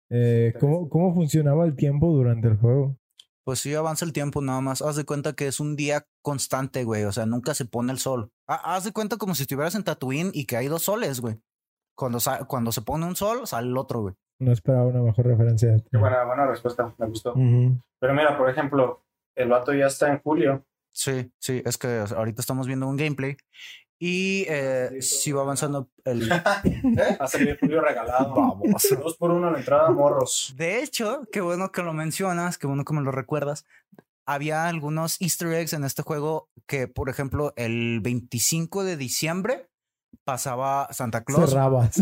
Eh, ¿cómo, ¿Cómo funcionaba el tiempo durante el juego? Pues sí, avanza el tiempo nada más. Haz de cuenta que es un día constante, güey. O sea, nunca se pone el sol. Ha- Haz de cuenta como si estuvieras en Tatooine y que hay dos soles, güey. Cuando, cuando se pone un sol, sale el otro, güey. No esperaba una mejor referencia. Qué buena, buena respuesta, me gustó. Pero mira, por ejemplo, el vato ya está en julio. Sí, sí, es que ahorita estamos viendo un gameplay y eh, sí va avanzando el... [LAUGHS] Va a julio regalado. Baboso. Dos por uno a la entrada, morros. De hecho, qué bueno que lo mencionas, qué bueno que me lo recuerdas. Había algunos easter eggs en este juego que, por ejemplo, el 25 de diciembre pasaba Santa Claus. Cerrabas. [LAUGHS]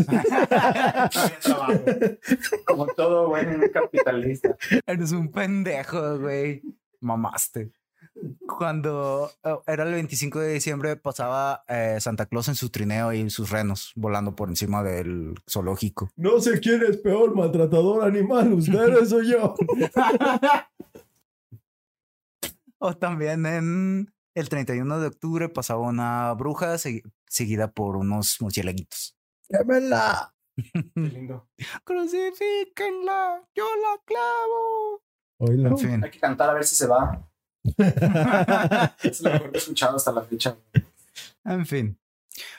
Como todo buen capitalista. Eres un pendejo, güey. Mamaste. Cuando eh, era el 25 de diciembre pasaba eh, Santa Claus en su trineo y sus renos volando por encima del zoológico. No sé quién es peor maltratador animal, ustedes [LAUGHS] o yo. [LAUGHS] O también en el 31 de octubre pasaba una bruja segui- seguida por unos murciélaguitos. ¡Quémela! Qué lindo. [LAUGHS] Crucifíquenla, yo la clavo. En fin. Hay que cantar a ver si se va. [LAUGHS] Es lo mejor que he escuchado hasta la fecha. En fin.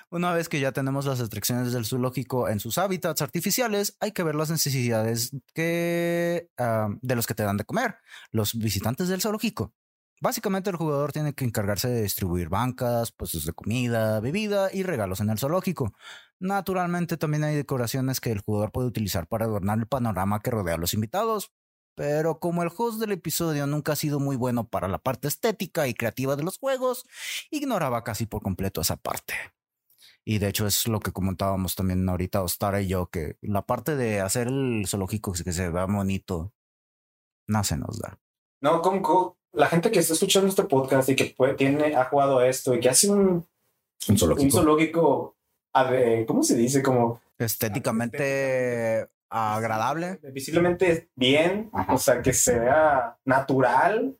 Una vez que ya tenemos las restricciones del zoológico en sus hábitats artificiales, hay que ver las necesidades que, ah, de los que te dan de comer, los visitantes del zoológico. Básicamente el jugador tiene que encargarse de distribuir bancas, puestos de comida, bebida y regalos en el zoológico. Naturalmente también hay decoraciones que el jugador puede utilizar para adornar el panorama que rodea a los invitados. Pero como el host del episodio nunca ha sido muy bueno para la parte estética y creativa de los juegos, ignoraba casi por completo esa parte. Y de hecho es lo que comentábamos también ahorita Ostara y yo, que la parte de hacer el zoológico que se vea bonito, no se nos da. No, como, la gente que está escuchando este podcast y que puede, tiene, ha jugado a esto y que hace un, Un un zoológico, a ver, ¿cómo se dice? Como Estéticamente agradable. visiblemente bien, Ajá. o sea, que se vea natural.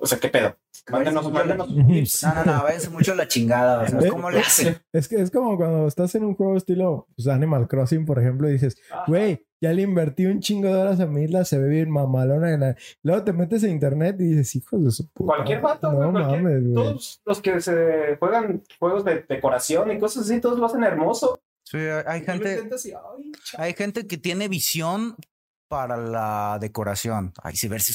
O sea, ¿qué pedo? Mándenos, mándenos. [LAUGHS] No, no, no, váyanse mucho a la chingada. O sea, Eh, ¿cómo le hacen? Es que es como cuando estás en un juego estilo pues, Animal Crossing, por ejemplo, y dices, güey, ya le invertí un chingo de horas a mi isla, se ve bien mamalona. en la-". Luego te metes a internet y dices, hijos de su puta. Cualquier vato, No güey, cualquier- mames, güey. Todos los que se juegan juegos de decoración y cosas así, todos lo hacen hermoso. Sí, hay gente, hay gente que tiene visión para la decoración. Ay, sí, ver si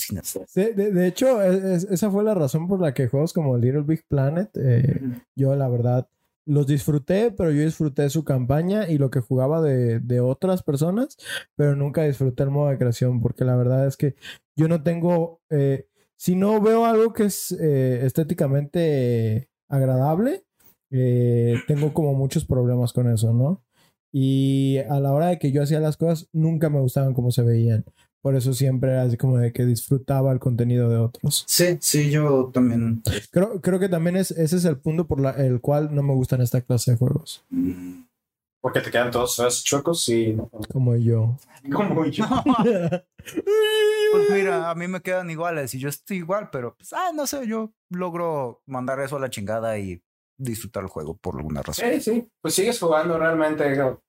De, de- de hecho, es- es- esa fue la razón por la que juegos como Little Big Planet, eh, yo la verdad los disfruté, pero yo disfruté su campaña y lo que jugaba de, de otras personas, pero nunca disfruté el modo de creación, porque la verdad es que yo no tengo, eh, si no veo algo que es eh, estéticamente agradable, eh, tengo como muchos problemas con eso, ¿no? Y a la hora de que yo hacía las cosas, nunca me gustaban como se veían. Por eso siempre era así como de que disfrutaba el contenido de otros. Sí, sí, yo también. Creo, creo que también es, ese es el punto por la- el cual no me gustan esta clase de juegos. Porque te quedan todos esos chuecos y Como yo. como yo. [LAUGHS] Pues mira, a mí me quedan iguales y yo estoy igual, pero pues, ah, no sé, yo logro mandar eso a la chingada y disfrutar el juego por alguna razón. Sí, sí. Pues sigues jugando realmente,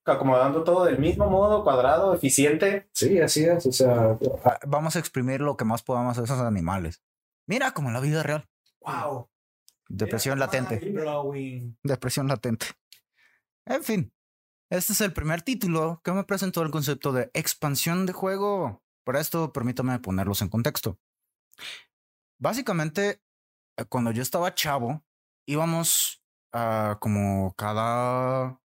acomodando todo del mismo modo, cuadrado, eficiente. Sí, así es. O sea, Vamos a exprimir lo que más podamos a esos animales. Mira, como en la vida real. wow. Depresión latente. Depresión latente. En fin, este es el primer título que me presentó el concepto de expansión de juego. Por esto, permítame ponerlos en contexto. Básicamente, cuando yo estaba chavo, íbamos a como cada,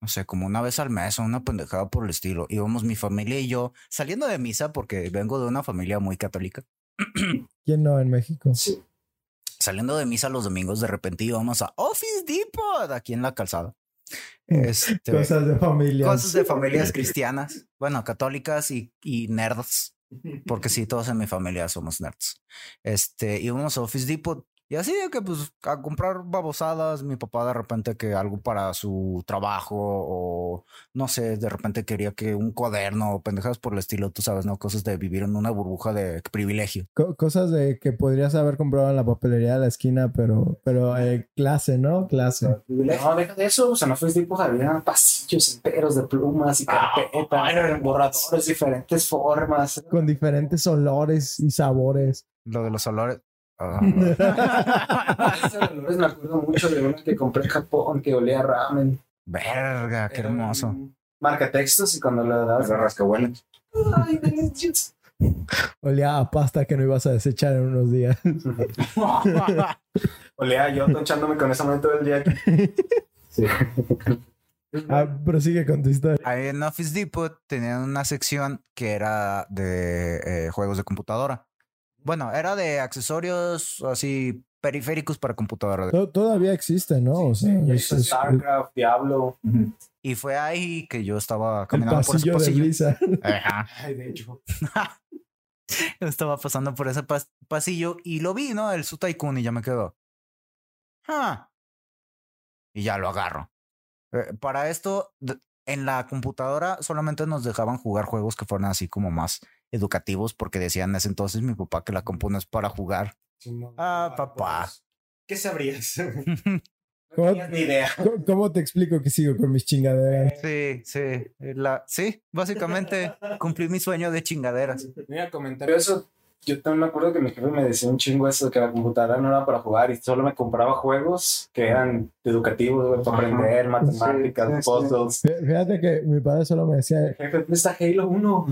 no sé, como una vez al mes o una pendejada por el estilo. Íbamos mi familia y yo saliendo de misa porque vengo de una familia muy católica. [CLEARS THROAT] ¿Quién no en México? Sí. Saliendo de misa los domingos, de repente íbamos a Office Depot aquí en la calzada. Este, Cosas de familia. cosas de familias [LAUGHS] cristianas, bueno, católicas y, y nerds, porque sí, todos en mi familia somos nerds. Este, íbamos a Office Depot Y así de que pues a comprar babosadas, mi papá de repente que algo para su trabajo o no sé, de repente quería que un cuaderno o pendejadas por el estilo, tú sabes, ¿no? Cosas de vivir en una burbuja de privilegio. Co- cosas de que podrías haber comprado en la papelería de la esquina, pero, pero eh, clase, ¿no? Clase. No, deja de eso. O sea, no fue tipo, había pasillos enteros de plumas y carpetas, borradores, diferentes formas. Con diferentes olores y sabores. Lo de los olores. Ah, [LAUGHS] Esos me acuerdo mucho de una que compré en Japón que olía a ramen. verga, qué hermoso. Marca textos y cuando le dabas de rascahuelas. Ay. Olía a pasta que no ibas a desechar en unos días. [LAUGHS] Olía yo tonchándome con esa mano todo el día. [LAUGHS] Sí. Ah, prosigue con tu historia. Ahí en Office Depot tenían una sección que era de eh, juegos de computadora. Bueno, era de accesorios así periféricos para computadora. To- Todavía existe, ¿no? O sea, es- es- Starcraft, Diablo. Y fue ahí que yo estaba el caminando por ese pasillo de. [LAUGHS] Ajá. Ay, de hecho. Yo [LAUGHS] estaba pasando por ese pas- pasillo y lo vi, ¿no? El Su Tycoon y ya me quedó. Ah. Y ya lo agarro. Eh, para esto, en la computadora solamente nos dejaban jugar juegos que fueran así como más educativos porque decían en ese entonces mi papá que la compu no es para jugar. Ah, papá. ¿Qué sabrías? [LAUGHS] No [LAUGHS] ¿Cómo, tenías ni idea. cómo- te explico que sigo con mis chingaderas? Sí, sí. eh, La, sí, básicamente cumplí mi sueño de chingaderas. Mira, comentario eso. Yo también me acuerdo que mi jefe me decía un chingo eso, que la computadora no era para jugar y solo me compraba juegos que eran educativos, para aprender, matemáticas, Sí, sí, sí. puzzles. Fí- Fíjate que mi padre solo me decía, Jefe, ¿dónde está Halo 1?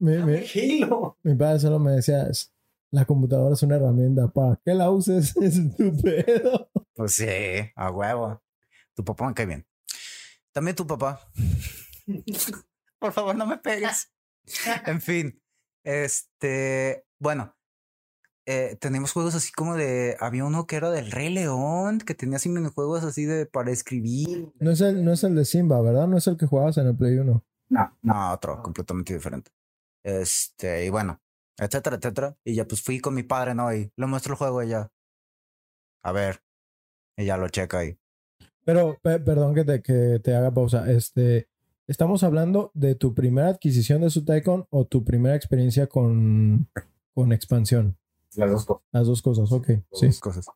mi, mi- [LAUGHS] Halo. mi padre solo me decía, "Es- la computadora es una herramienta, para que la uses [LAUGHS] es tu pedo. Pues sí, a huevo. Tu papá me cae bien. También tu papá. [LAUGHS] Por favor, no me pegues. En fin, este, bueno, eh, tenemos juegos así como de, había uno que era del Rey León, que tenía así minijuegos así de para escribir. No es el, no es el de Simba, ¿verdad? No es el que jugabas en el Play 1. No, no, otro, completamente diferente. Este, y bueno, etcétera, etcétera. Y ya pues fui con mi padre, ¿no? Y le muestro el juego y ya. A ver. Y ya lo checa ahí. Pero, pe- perdón que te, que te haga pausa. Este, ¿estamos hablando de tu primera adquisición de su Tycoon o tu primera experiencia con, con expansión? Las dos cosas. Las dos cosas, ok. Sí. Dos cosas.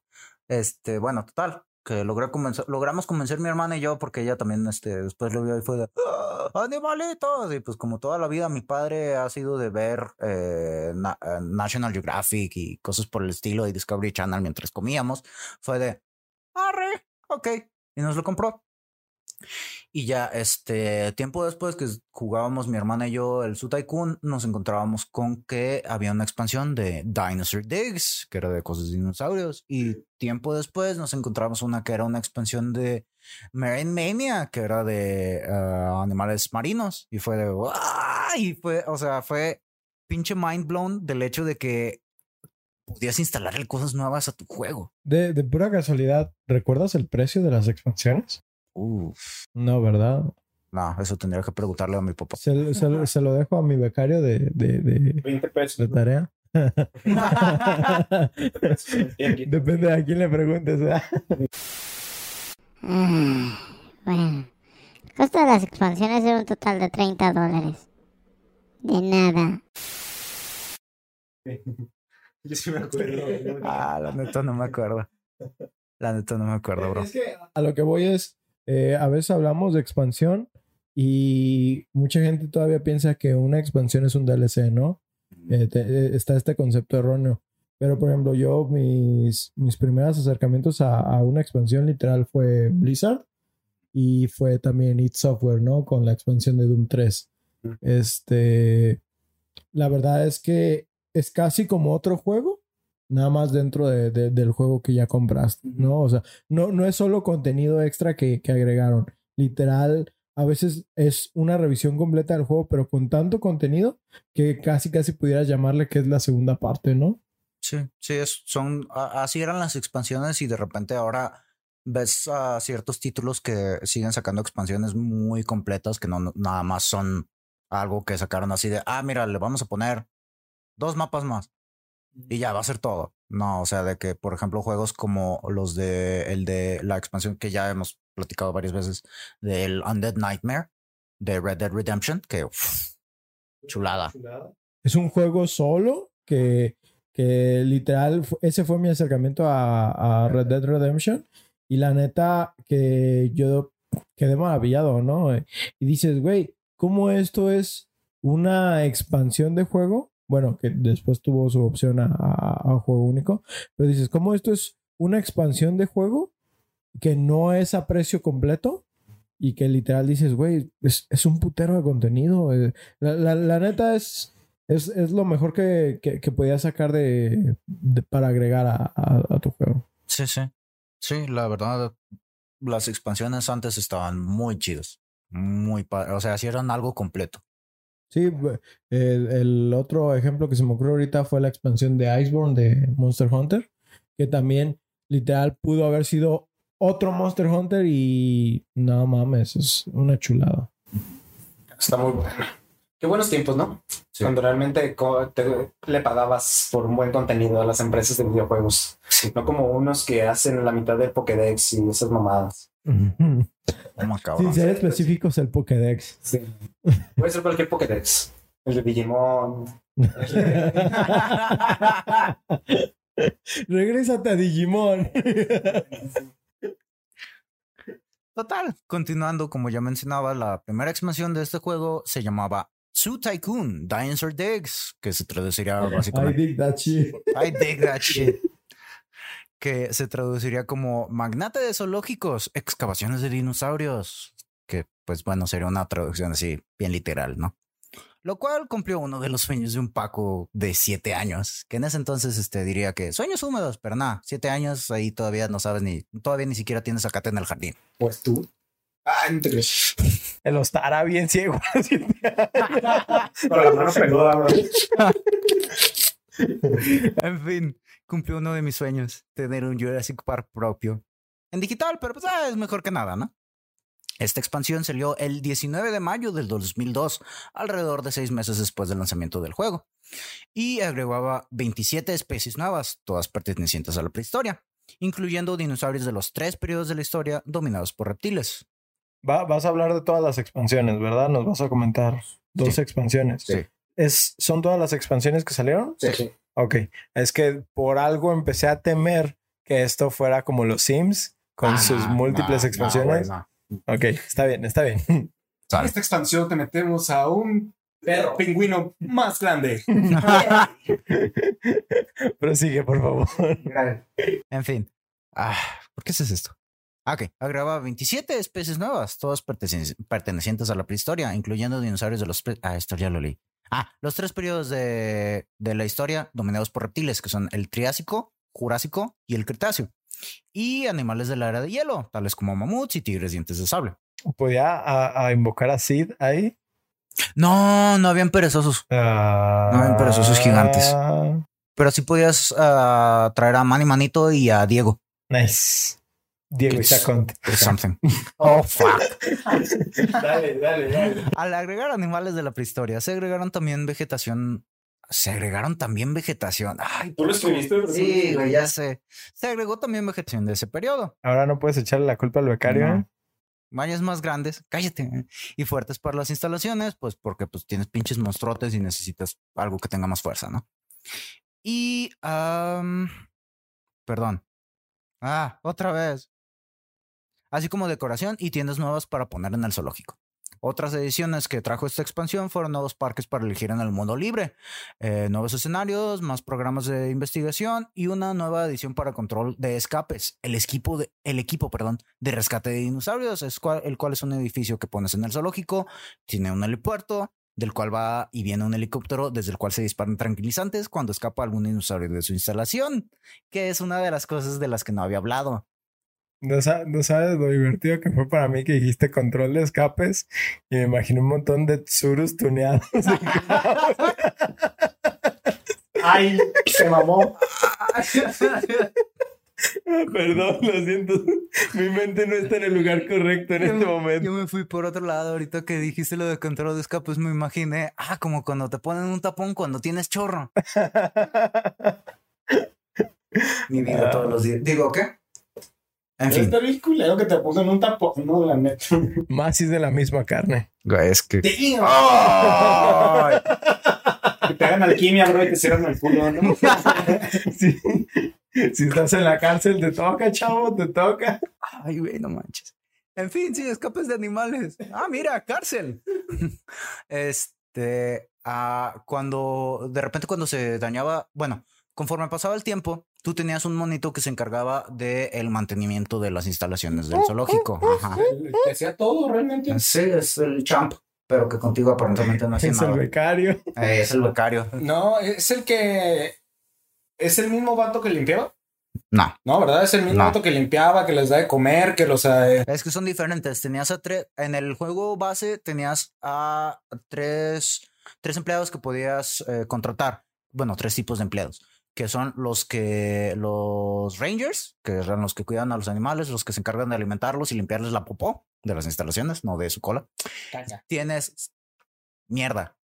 Este, bueno, total, que logré convencer, logramos convencer mi hermana y yo porque ella también, este, después lo vio y fue de "¡Ah, animalitos y pues como toda la vida mi padre ha sido de ver eh, Na- eh, National Geographic y cosas por el estilo y Discovery Channel mientras comíamos, fue de arre, ok, y nos lo compró. Y ya, este, tiempo después que jugábamos mi hermana y yo el Su Tycoon, nos encontrábamos con que había una expansión de Dinosaur Digs, que era de cosas de dinosaurios. Y tiempo después nos encontramos una que era una expansión de Marine Mania, que era de ah, animales marinos. Y fue de. Y fue, o sea, fue pinche mind blown del hecho de que podías instalarle cosas nuevas a tu juego. De, de pura casualidad, ¿recuerdas el precio de las expansiones? Uf. No, ¿verdad? No, eso tendría que preguntarle a mi papá. Se, lo- se lo- se lo dejo a mi becario de, de, de, 20 pesos. de tarea. [LAUGHS] Depende a quién le preguntes. ¿verdad? Mm, bueno, el costo de las expansiones era un total de 30 dólares. De nada. Yo sí me acuerdo. Ah, la neta no me acuerdo. La neta no me acuerdo, bro. Es que a lo que voy es, eh, a veces hablamos de expansión y mucha gente todavía piensa que una expansión es un DLC, ¿no? Eh, te- eh, está este concepto erróneo. Pero, por ejemplo, yo, mis, mis primeros acercamientos a, a una expansión literal fue Blizzard y fue también It Software, ¿no? Con la expansión de Doom 3. Este, la verdad es que es casi como otro juego, nada más dentro de- de- del juego que ya compraste, ¿no? O sea, no, no es solo contenido extra que, que agregaron. Literal, a veces es una revisión completa del juego, pero con tanto contenido que casi, casi pudieras llamarle que es la segunda parte, ¿no? Sí, sí, es, son, así eran las expansiones y de repente ahora ves a ciertos títulos que siguen sacando expansiones muy completas que no, no- nada más son algo que sacaron así de, ah, mira, le vamos a poner dos mapas más y ya va a ser todo. No, o sea, de que, por ejemplo, juegos como los de el de la expansión que ya hemos platicado varias veces del Undead Nightmare de Red Dead Redemption, que chulada. Es un juego solo que, que literal, ese fue mi acercamiento a, a Red Dead Redemption. Y la neta que yo quedé maravillado, ¿no? Y dices, güey, ¿cómo esto es una expansión de juego? Bueno, que después tuvo su opción a, juego único. Pero dices, ¿cómo esto es una expansión de juego que no es a precio completo? Y que literal dices, güey, es, un putero de contenido. eh, la, la- la neta es, es, es lo mejor que, que, que podías sacar de, para agregar a, a- a tu juego. Sí, sí. Sí, la verdad, las expansiones antes estaban muy chidas. Muy padre. O sea, si eran algo completo. Sí, el, el otro ejemplo que se me ocurrió ahorita fue la expansión de Iceborne de Monster Hunter, que también literal pudo haber sido otro Monster Hunter y no mames, es una chulada. Está muy bueno. Qué buenos tiempos, ¿no? Sí. Cuando realmente te- le pagabas por un buen contenido a las empresas de videojuegos. No como unos que hacen la mitad del Pokédex y esas mamadas. Oh, cabrón. Sin ser específicos, el Pokédex. Sí. Puede ser cualquier Pokédex. El de Digimon. [LAUGHS] Regrésate a Digimon. Total, continuando, como ya mencionaba, la primera expansión de este juego se llamaba Zoo Tycoon Dinosaur Digs, que se traduciría I básicamente dig that shit. I dig that shit. Que se traduciría como magnate de zoológicos, excavaciones de dinosaurios. Que, pues bueno, sería una traducción así, bien literal, ¿no? Lo cual cumplió uno de los sueños de un Paco de siete años, que en ese entonces este, diría que sueños húmedos, pero nada, siete años ahí todavía no sabes ni, todavía ni siquiera tienes zacate en el jardín. Pues tú. Crees. [LAUGHS] El estará bien ciego. [LAUGHS] Con la mano peluda. [LAUGHS] En fin, cumplió uno de mis sueños, tener un Jurassic Park propio. En digital, pero pues ah, es mejor que nada, ¿no? Esta expansión salió el 19 de mayo del 2002, alrededor de seis meses después del lanzamiento del juego, y agregaba 27 especies nuevas, todas pertenecientes a la prehistoria, incluyendo dinosaurios de los tres periodos de la historia dominados por reptiles. Va- vas a hablar de todas las expansiones, ¿verdad? Nos vas a comentar dos Sí. expansiones. Sí. ¿Es, ¿Son todas las expansiones que salieron? Sí, sí. Ok. Es que por algo empecé a temer que esto fuera como los Sims con Ah, sus no, múltiples no, no, expansiones. no. Ok, está bien, está bien. [LAUGHS] En esta expansión te metemos a un perro pingüino más grande. [LAUGHS] [LAUGHS] Prosigue, por favor. En fin. Ah, ¿Por qué haces esto? Ah, Ok, agregaba 27 especies nuevas, todas perteneci- pertenecientes a la prehistoria, incluyendo dinosaurios de los... Ah, esto ya lo leí. Ah, los tres periodos de, de la historia dominados por reptiles, que son el Triásico, Jurásico y el Cretáceo. Y animales de la era de hielo, tales como mamuts y tigres dientes de sable. ¿Podía a, a invocar a Sid ahí? No, no habían perezosos, Ah, No, pero esos gigantes. pero sí podías ah, traer a Manny Manito y a Diego. Nice. Diego. It's something. [LAUGHS] Oh, fuck. dale, dale, dale. Al agregar animales de la prehistoria, se agregaron también vegetación. Se agregaron también vegetación. Ay, ¿Tú lo escribiste? sí, güey, ya sé. Se agregó también vegetación de ese periodo. Ahora no puedes echarle la culpa al becario. No. ¿eh? Valles más grandes, cállate. Y fuertes para las instalaciones, pues porque pues tienes pinches monstruotes y necesitas algo que tenga más fuerza, ¿no? Y, perdón. Ah, otra vez. Así como decoración y tiendas nuevas para poner en el zoológico. Otras ediciones que trajo esta expansión fueron nuevos parques para elegir en el mundo libre, eh, nuevos escenarios, más programas de investigación y una nueva edición para control de escapes. El equipo de, el equipo, perdón, de rescate de dinosaurios, es el cual es un edificio que pones en el zoológico, tiene un helipuerto, del cual va y viene un helicóptero desde el cual se disparan tranquilizantes cuando escapa algún dinosaurio de su instalación, que es una de las cosas de las que no había hablado. No, sa- no sabes lo divertido que fue para mí que dijiste control de escapes y me imaginé un montón de tsurus tuneados. Ay, se mamó. [LAUGHS] Perdón, lo siento. Mi mente no está en el lugar correcto en este momento. Yo me fui por otro lado. Ahorita que dijiste lo de control de escapes, me imaginé, ah, como cuando te ponen un tapón cuando tienes chorro. [LAUGHS] mi vida todos los días. Digo, ¿qué? En fin. Está bien culero que te pongan un tapón, no, la neta. Más si es de la misma carne. Güey, es que. ¡Ay! Que te hagan alquimia, bro, y te cierran el culo, ¿no? [LAUGHS] Sí. Si estás en la cárcel, te toca, chavo, te toca. Ay, güey, no manches. En fin, sí, escapes de animales. Ah, mira, cárcel. [LAUGHS] Este, ah, cuando de repente cuando se dañaba, bueno, conforme pasaba el tiempo, tú tenías un monito que se encargaba del mantenimiento de las instalaciones del zoológico. [LAUGHS] Ajá. Te hacía todo, realmente. Sí, es el champ, pero que contigo aparentemente no hacía Es el nada. becario. Eh, es el becario. No, es el que... ¿Es el mismo vato que limpiaba? No, No, ¿verdad? Es el mismo No. vato que limpiaba, que les da de comer, que los... eh, es que son diferentes. Tenías a tres, en el juego base tenías a tres, tres empleados que podías eh, contratar. Bueno, tres tipos de empleados, que son los que, los rangers, que eran los que cuidan a los animales, los que se encargan de alimentarlos y limpiarles la popó de las instalaciones, no de su cola. Tienes mierda.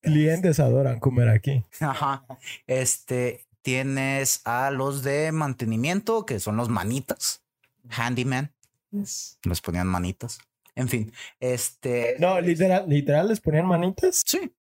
Clientes adoran comer aquí. Ajá. Este, tienes a los de mantenimiento, que son los manitas. Handyman. Les ponían manitas. En fin, este. No, literal, literal les ponían manitas. Sí.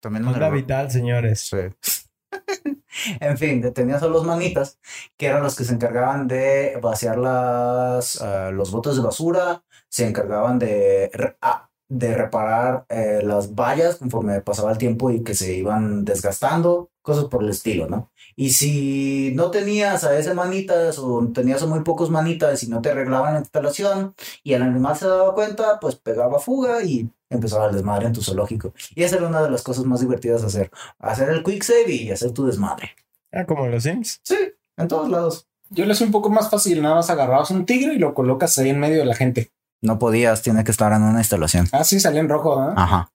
También en Onda el- vital, señores. Sí. [LAUGHS] en fin, tenías a los manitas, que eran los que se encargaban de vaciar las, ah, los botes de basura, se encargaban de, ah, de reparar eh, las vallas conforme pasaba el tiempo y que se iban desgastando, cosas por el estilo, ¿no? Y si no tenías a ese manitas o tenías a muy pocos manitas y no te arreglaban la instalación y el animal se daba cuenta, pues pegaba fuga y empezaba el desmadre en tu zoológico. Y esa era una de las cosas más divertidas de hacer hacer el quick save y hacer tu desmadre. Ah, como los Sims. Sí, en todos lados. Yo le hacía un poco más fácil, nada más agarrabas un tigre y lo colocas ahí en medio de la gente. No podías, tiene que estar en una instalación. Ah, sí, salía en rojo, ¿ah? Ajá.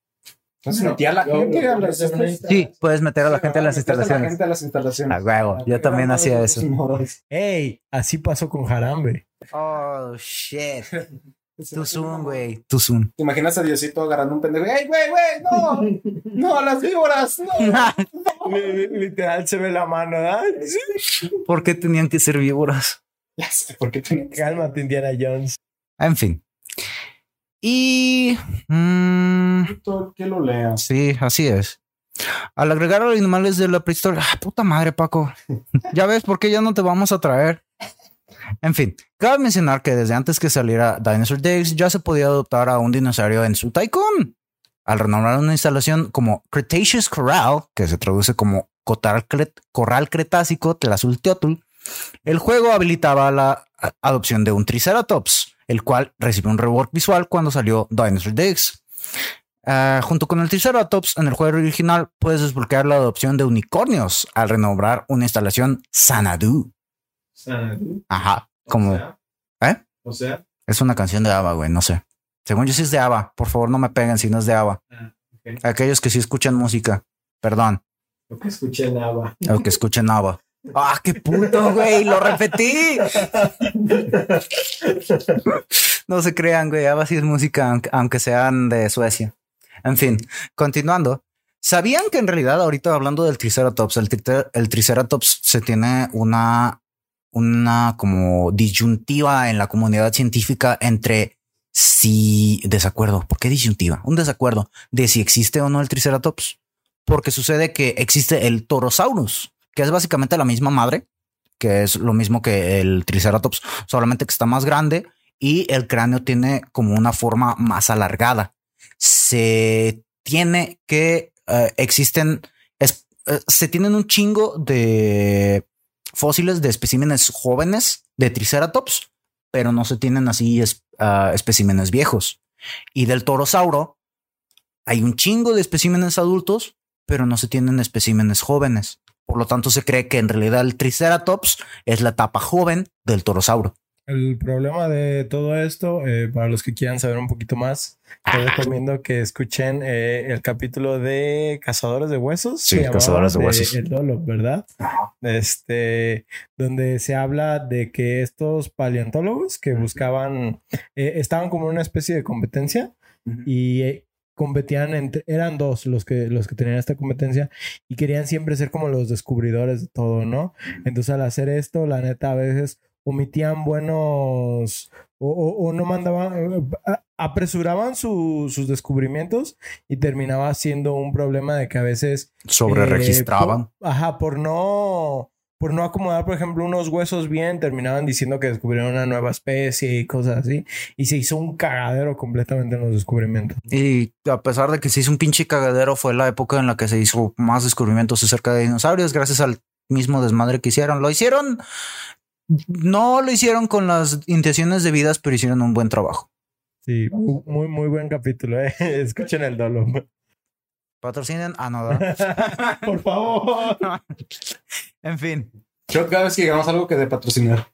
Entonces metía a la Yo- gente yo- a las Sí, puedes meter a la gente en las metías a la instalaciones. gente a las instalaciones. A huevo, yo también hacía eso. Ey, así pasó con Jarambe. Oh, shit. [LAUGHS] Too soon, güey. Too soon. ¿Te imaginas a Diosito agarrando un pendejo? ¡Ey, güey, güey! ¡No! [LAUGHS] ¡No, las víboras! ¡No! [LAUGHS] Li- li- Literal se ve la mano, ¿verdad? Sí. ¿Por qué tenían que ser víboras? Ya sé, ¿por qué que Cálmate, Indiana Jones. En fin. Y... mm, que lo lea? sí, así es. Al agregar a los animales de la prehistoria... ¡Ah, puta madre, Paco! [LAUGHS] ya ves por qué ya no te vamos a traer. En fin, cabe mencionar que desde antes que saliera Dinosaur Days ya se podía adoptar a un dinosaurio en su Tycoon. Al renombrar una instalación como Cretaceous Corral, que se traduce como Corral Cretácico Tlazulteotl, el juego habilitaba la adopción de un Triceratops, el cual recibió un rework visual cuando salió Dinosaur Days. Ah, junto con el Triceratops, en el juego original puedes desbloquear la adopción de unicornios al renombrar una instalación Sanadu. Ajá, como ¿Eh? O sea, es una canción de ABBA, güey, no sé. Según yo sí es de ABBA, por favor no me peguen si no es de ABBA. Ah. Aquellos que sí escuchan música, perdón, lo que escuché nada. o que escuchen ABBA. Ah, qué puto, güey, lo repetí. No se crean, güey, ABBA sí es música, aunque, sean de Suecia. En fin, continuando. ¿Sabían que en realidad ahorita hablando del Triceratops, el Triceratops se tiene una, una como disyuntiva en la comunidad científica entre si desacuerdo, ¿por qué disyuntiva? Un desacuerdo de si existe o no el Triceratops. Porque sucede que existe el Torosaurus, que es básicamente la misma madre, que es lo mismo que el Triceratops, solamente que está más grande y el cráneo tiene como una forma más alargada. Se tiene que eh, existen, eh, se tienen un chingo de fósiles de especímenes jóvenes de Triceratops, pero no se tienen así ah, especímenes viejos. Y del torosauro hay un chingo de especímenes adultos, pero no se tienen especímenes jóvenes. Por lo tanto, se cree que en realidad el Triceratops es la etapa joven del torosauro. El problema de todo esto, eh, para los que quieran saber un poquito más, les recomiendo que escuchen eh, el capítulo de Cazadores de Huesos. Sí, Cazadores de Huesos. El Dolo, ¿verdad? Este, donde se habla de que estos paleontólogos que buscaban, eh, estaban como en una especie de competencia y eh, competían entre, eran dos los que, los que tenían esta competencia y querían siempre ser como los descubridores de todo, ¿no? Entonces al hacer esto, la neta, a veces omitían buenos o, o- o no mandaban, a- apresuraban su- sus descubrimientos y terminaba siendo un problema de que a veces Sobre registraban. eh, por- ajá, por no, por no acomodar, por ejemplo, unos huesos bien, terminaban diciendo que descubrieron una nueva especie y cosas así. Y se hizo un cagadero completamente en los descubrimientos. Y a pesar de que se hizo un pinche cagadero, fue la época en la que se hizo más descubrimientos acerca de dinosaurios, gracias al mismo desmadre que hicieron. Lo hicieron, no lo hicieron con las intenciones debidas, pero hicieron un buen trabajo. Sí, muy, muy, buen capítulo, ¿eh? [LAUGHS] Escuchen el dolo. Patrocinen, ah, no, ¿verdad? [LAUGHS] Por favor. [LAUGHS] en fin. Yo cada vez que llegamos a algo que de patrocinar.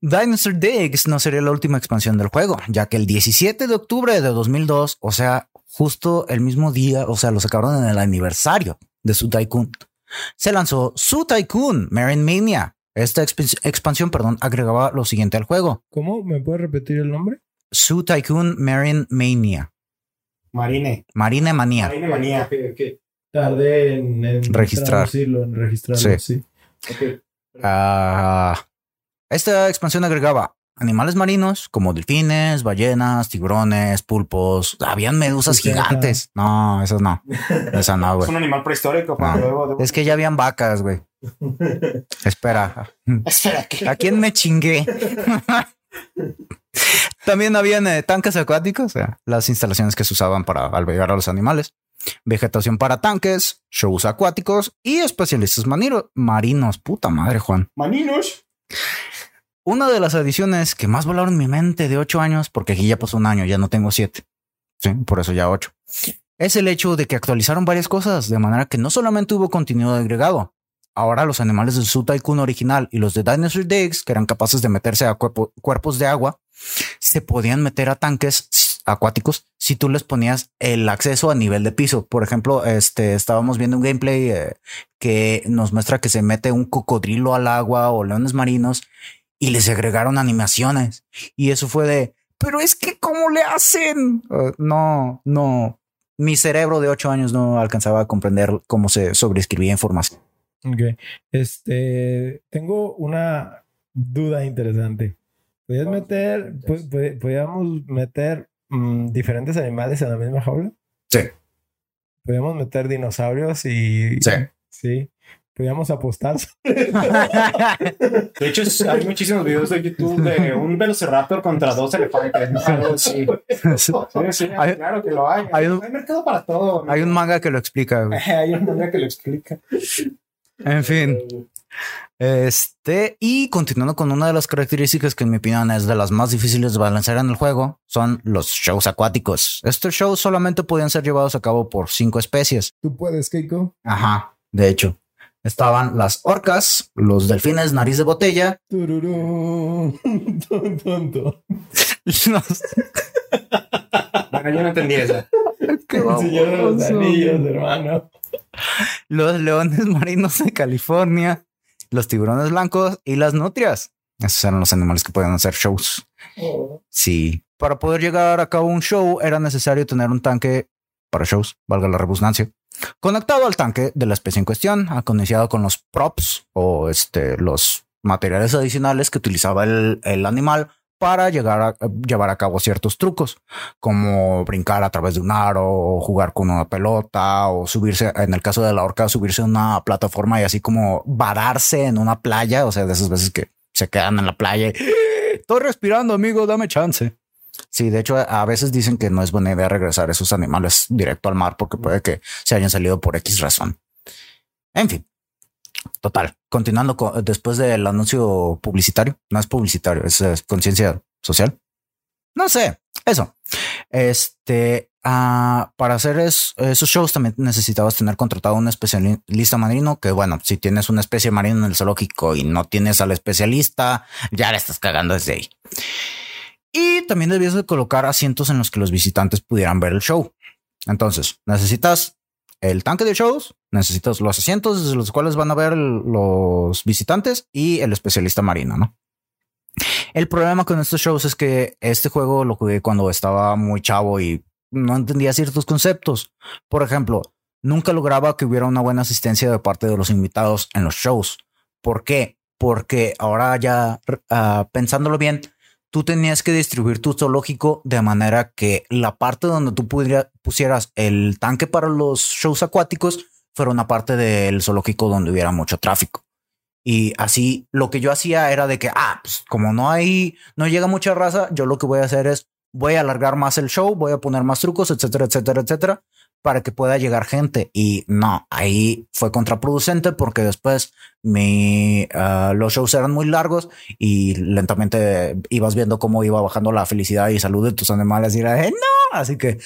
Dinosaur Digs no sería la última expansión del juego, ya que el 17 de octubre de 2002, o sea, justo el mismo día, o sea, lo sacaron en el aniversario de su Tycoon, se lanzó su Tycoon Marine Mania. Esta exp- expansión, perdón, agregaba lo siguiente al juego: ¿Cómo? ¿Me puedes repetir el nombre? su Tycoon Marine Mania, Marine. Marine Manía. Marine manía. Ok, ok. Tardé en, en Registrar. en registrarlo, sí. Ok. Ah, esta expansión agregaba animales marinos como delfines, ballenas, tiburones, pulpos. Habían medusas Sí, gigantes. No, esas no. Esa no, [LAUGHS] Es un animal prehistórico. luego- Es que ya habían vacas, güey. Espera. [LAUGHS] Espera, ¿qué? ¿A quién me chingué? [LAUGHS] También habían eh, tanques acuáticos, o sea, las instalaciones que se usaban para albergar a los animales, vegetación para tanques, shows acuáticos y especialistas marinos. Puta madre, Juan. Maninos. Una de las adiciones que más volaron mi mente de ocho años, porque aquí ya pasó un año, ya no tengo siete. Sí, por eso ya ocho. Es el hecho de que actualizaron varias cosas, de manera que no solamente hubo contenido agregado. Ahora los animales del Su Tycoon original y los de Dinosaur Digs, que eran capaces de meterse a cuerpo- cuerpos de agua, se podían meter a tanques acuáticos si tú les ponías el acceso a nivel de piso. Por ejemplo, este estábamos viendo un gameplay eh, que nos muestra que se mete un cocodrilo al agua o leones marinos y les agregaron animaciones. Y eso fue de, pero es que ¿cómo le hacen? Uh, no, no. Mi cerebro de ocho años no alcanzaba a comprender cómo se sobreescribía información. Ok. Este, tengo una duda interesante. ¿Podías meter, pu- pu- podíamos meter mm, diferentes animales en la misma jaula? Sí. Podíamos meter dinosaurios y... Sí. Sí. Podíamos apostar. De hecho, hay muchísimos videos de YouTube de un velociraptor contra dos elefantes. ¿no? Sí, sí, Hay- claro que lo hay. hay Hay, un- mercado para todo. Hay un manga que lo explica. güey. [LAUGHS] Hay un manga que lo explica. En fin. Este, y continuando con una de las características que en mi opinión es de las más difíciles de balancear en el juego, son los shows acuáticos. Estos shows solamente podían ser llevados a cabo por cinco especies. ¿Tú puedes, Keiko? Ajá, de hecho. Estaban las orcas, los delfines nariz de botella, Tururú. Ton, tonto. los... Bueno, yo no entendí esa. Qué los baboso. Anillos, hermano. los leones marinos de California, los tiburones blancos y las nutrias. Esos eran los animales que podían hacer shows. Sí. Para poder llegar a cabo un show era necesario tener un tanque para shows, valga la redundancia, conectado al tanque de la especie en cuestión, acondicionado con los props o este, los materiales adicionales que utilizaba el, el animal para llegar a llevar a cabo ciertos trucos, como brincar a través de un aro, o jugar con una pelota, o subirse, en el caso de la orca, subirse a una plataforma y así como vararse en una playa, o sea, de esas veces que se quedan en la playa. y, Estoy respirando, amigo, dame chance. Sí, de hecho, a veces dicen que no es buena idea regresar esos animales directo al mar porque puede que se hayan salido por X razón. En fin, total. Continuando con- después del anuncio publicitario, no es publicitario, es, conciencia social. No sé, eso. Este, ah, para hacer es- esos shows también necesitabas tener contratado un especialista marino que, bueno, si tienes una especie marina en el zoológico y no tienes al especialista, ya le estás cagando desde ahí. Y también debías de colocar asientos en los que los visitantes pudieran ver el show. Entonces, necesitas el tanque de shows, necesitas los asientos desde los cuales van a ver los visitantes y el especialista marino, ¿no? El problema con estos shows es que este juego lo jugué cuando estaba muy chavo y no entendía ciertos conceptos. Por ejemplo, nunca lograba que hubiera una buena asistencia de parte de los invitados en los shows. ¿Por qué? Porque ahora ya uh, pensándolo bien, tú tenías que distribuir tu zoológico de manera que la parte donde tú pudiera, pusieras el tanque para los shows acuáticos fuera una parte del zoológico donde hubiera mucho tráfico. Y así lo que yo hacía era de que, ah, pues como no hay, no llega mucha raza, yo lo que voy a hacer es, voy a alargar más el show, voy a poner más trucos, etcétera, etcétera, etcétera, para que pueda llegar gente. Y no, ahí fue contraproducente porque después mi, uh, los shows eran muy largos y lentamente ibas viendo cómo iba bajando la felicidad y salud de tus animales y era, no, así que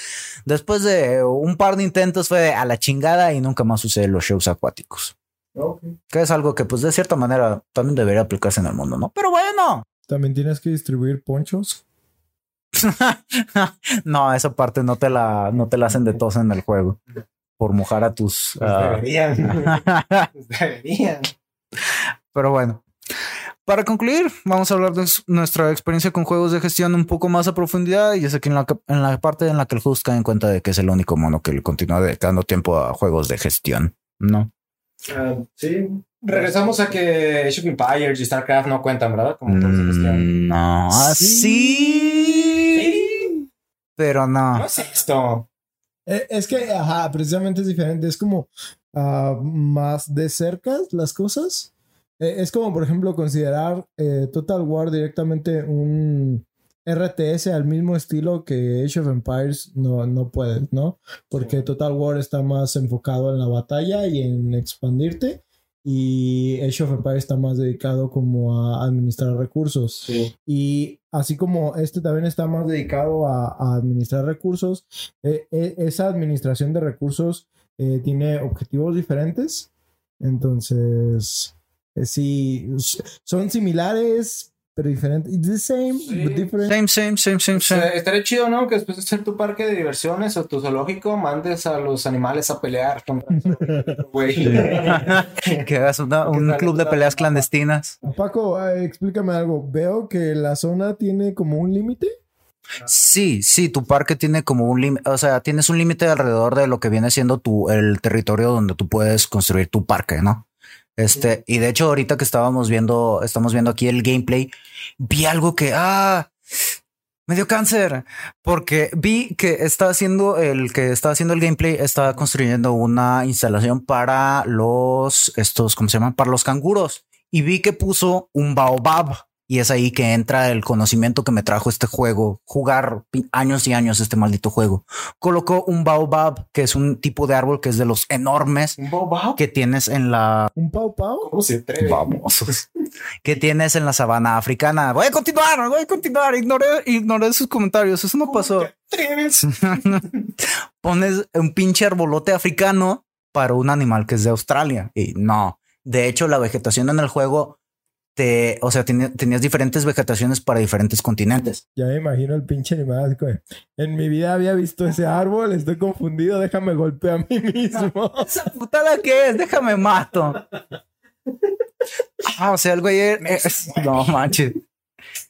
después de un par de intentos fue a la chingada y nunca más usé los shows acuáticos. Okay. Que es algo que, pues, de cierta manera también debería aplicarse en el mundo, ¿no? Pero bueno. También tienes que distribuir ponchos. [LAUGHS] no, esa parte no te la, no te la hacen de tos en el juego. Por mojar a tus. Pues uh... deberían. [LAUGHS] pues deberían. Pero bueno. Para concluir, vamos a hablar de nuestra experiencia con juegos de gestión un poco más a profundidad. Y es aquí en la, en la parte en la que el host cae en cuenta de que es el único mono que le continúa dedicando tiempo a juegos de gestión, ¿no? Uh, sí. Regresamos a que Age of Empires y StarCraft no cuentan, ¿verdad? Como mm, no, sí. sí. Pero no. No es esto. Eh, es que, ajá, precisamente es diferente. Es como uh, más de cerca las cosas. Eh, es como, por ejemplo, considerar eh, Total War directamente un RTS al mismo estilo que Age of Empires no, no puedes, ¿no? Porque Total War está más enfocado en la batalla y en expandirte y Age of está más dedicado como a administrar recursos. Sí. Y así como este también está más dedicado a, a administrar recursos, eh, eh, esa administración de recursos eh, tiene objetivos diferentes. Entonces, sí, son similares, pero diferente. It's the same, Sí. but different. Same, same, same, same, O sea, same. estaría chido, ¿no? Que después de hacer tu parque de diversiones o tu zoológico, mandes a los animales a pelear [LAUGHS] güey. [LAUGHS] que hagas una- un club de peleas la- clandestinas. Paco, eh, explícame algo. Veo que la zona tiene como un límite. Sí, sí, tu parque tiene como un límite, o sea, tienes un límite alrededor de lo que viene siendo tu, el territorio donde tú puedes construir tu parque, ¿no? Este, y de hecho, ahorita que estábamos viendo, estamos viendo aquí el gameplay, vi algo que, ah, me dio cáncer, porque vi que está haciendo el que está haciendo el gameplay, está construyendo una instalación para los, estos, ¿cómo se llaman? Para los canguros. Y vi que puso un baobab. Y es ahí que entra el conocimiento que me trajo este juego, jugar años y años este maldito juego. Colocó un baobab, que es un tipo de árbol que es de los enormes ¿Un bobo? que tienes en la ¿Un pau? ¿Cómo se atreve? Babosos. [LAUGHS] que tienes en la sabana africana. Voy a continuar, voy a continuar. Ignoré, ignoré sus comentarios. Eso no pasó. [LAUGHS] Pones un pinche arbolote africano para un animal que es de Australia. Y no. De hecho, la vegetación en el juego te, o sea, tenías diferentes vegetaciones para diferentes continentes. Ya me imagino el pinche animal. así como, En mi vida había visto ese árbol, estoy confundido, déjame golpear a mí [LAUGHS] mismo. [LAUGHS] Esa putada que es, déjame mato. Ah, o sea, el güey es- no manches.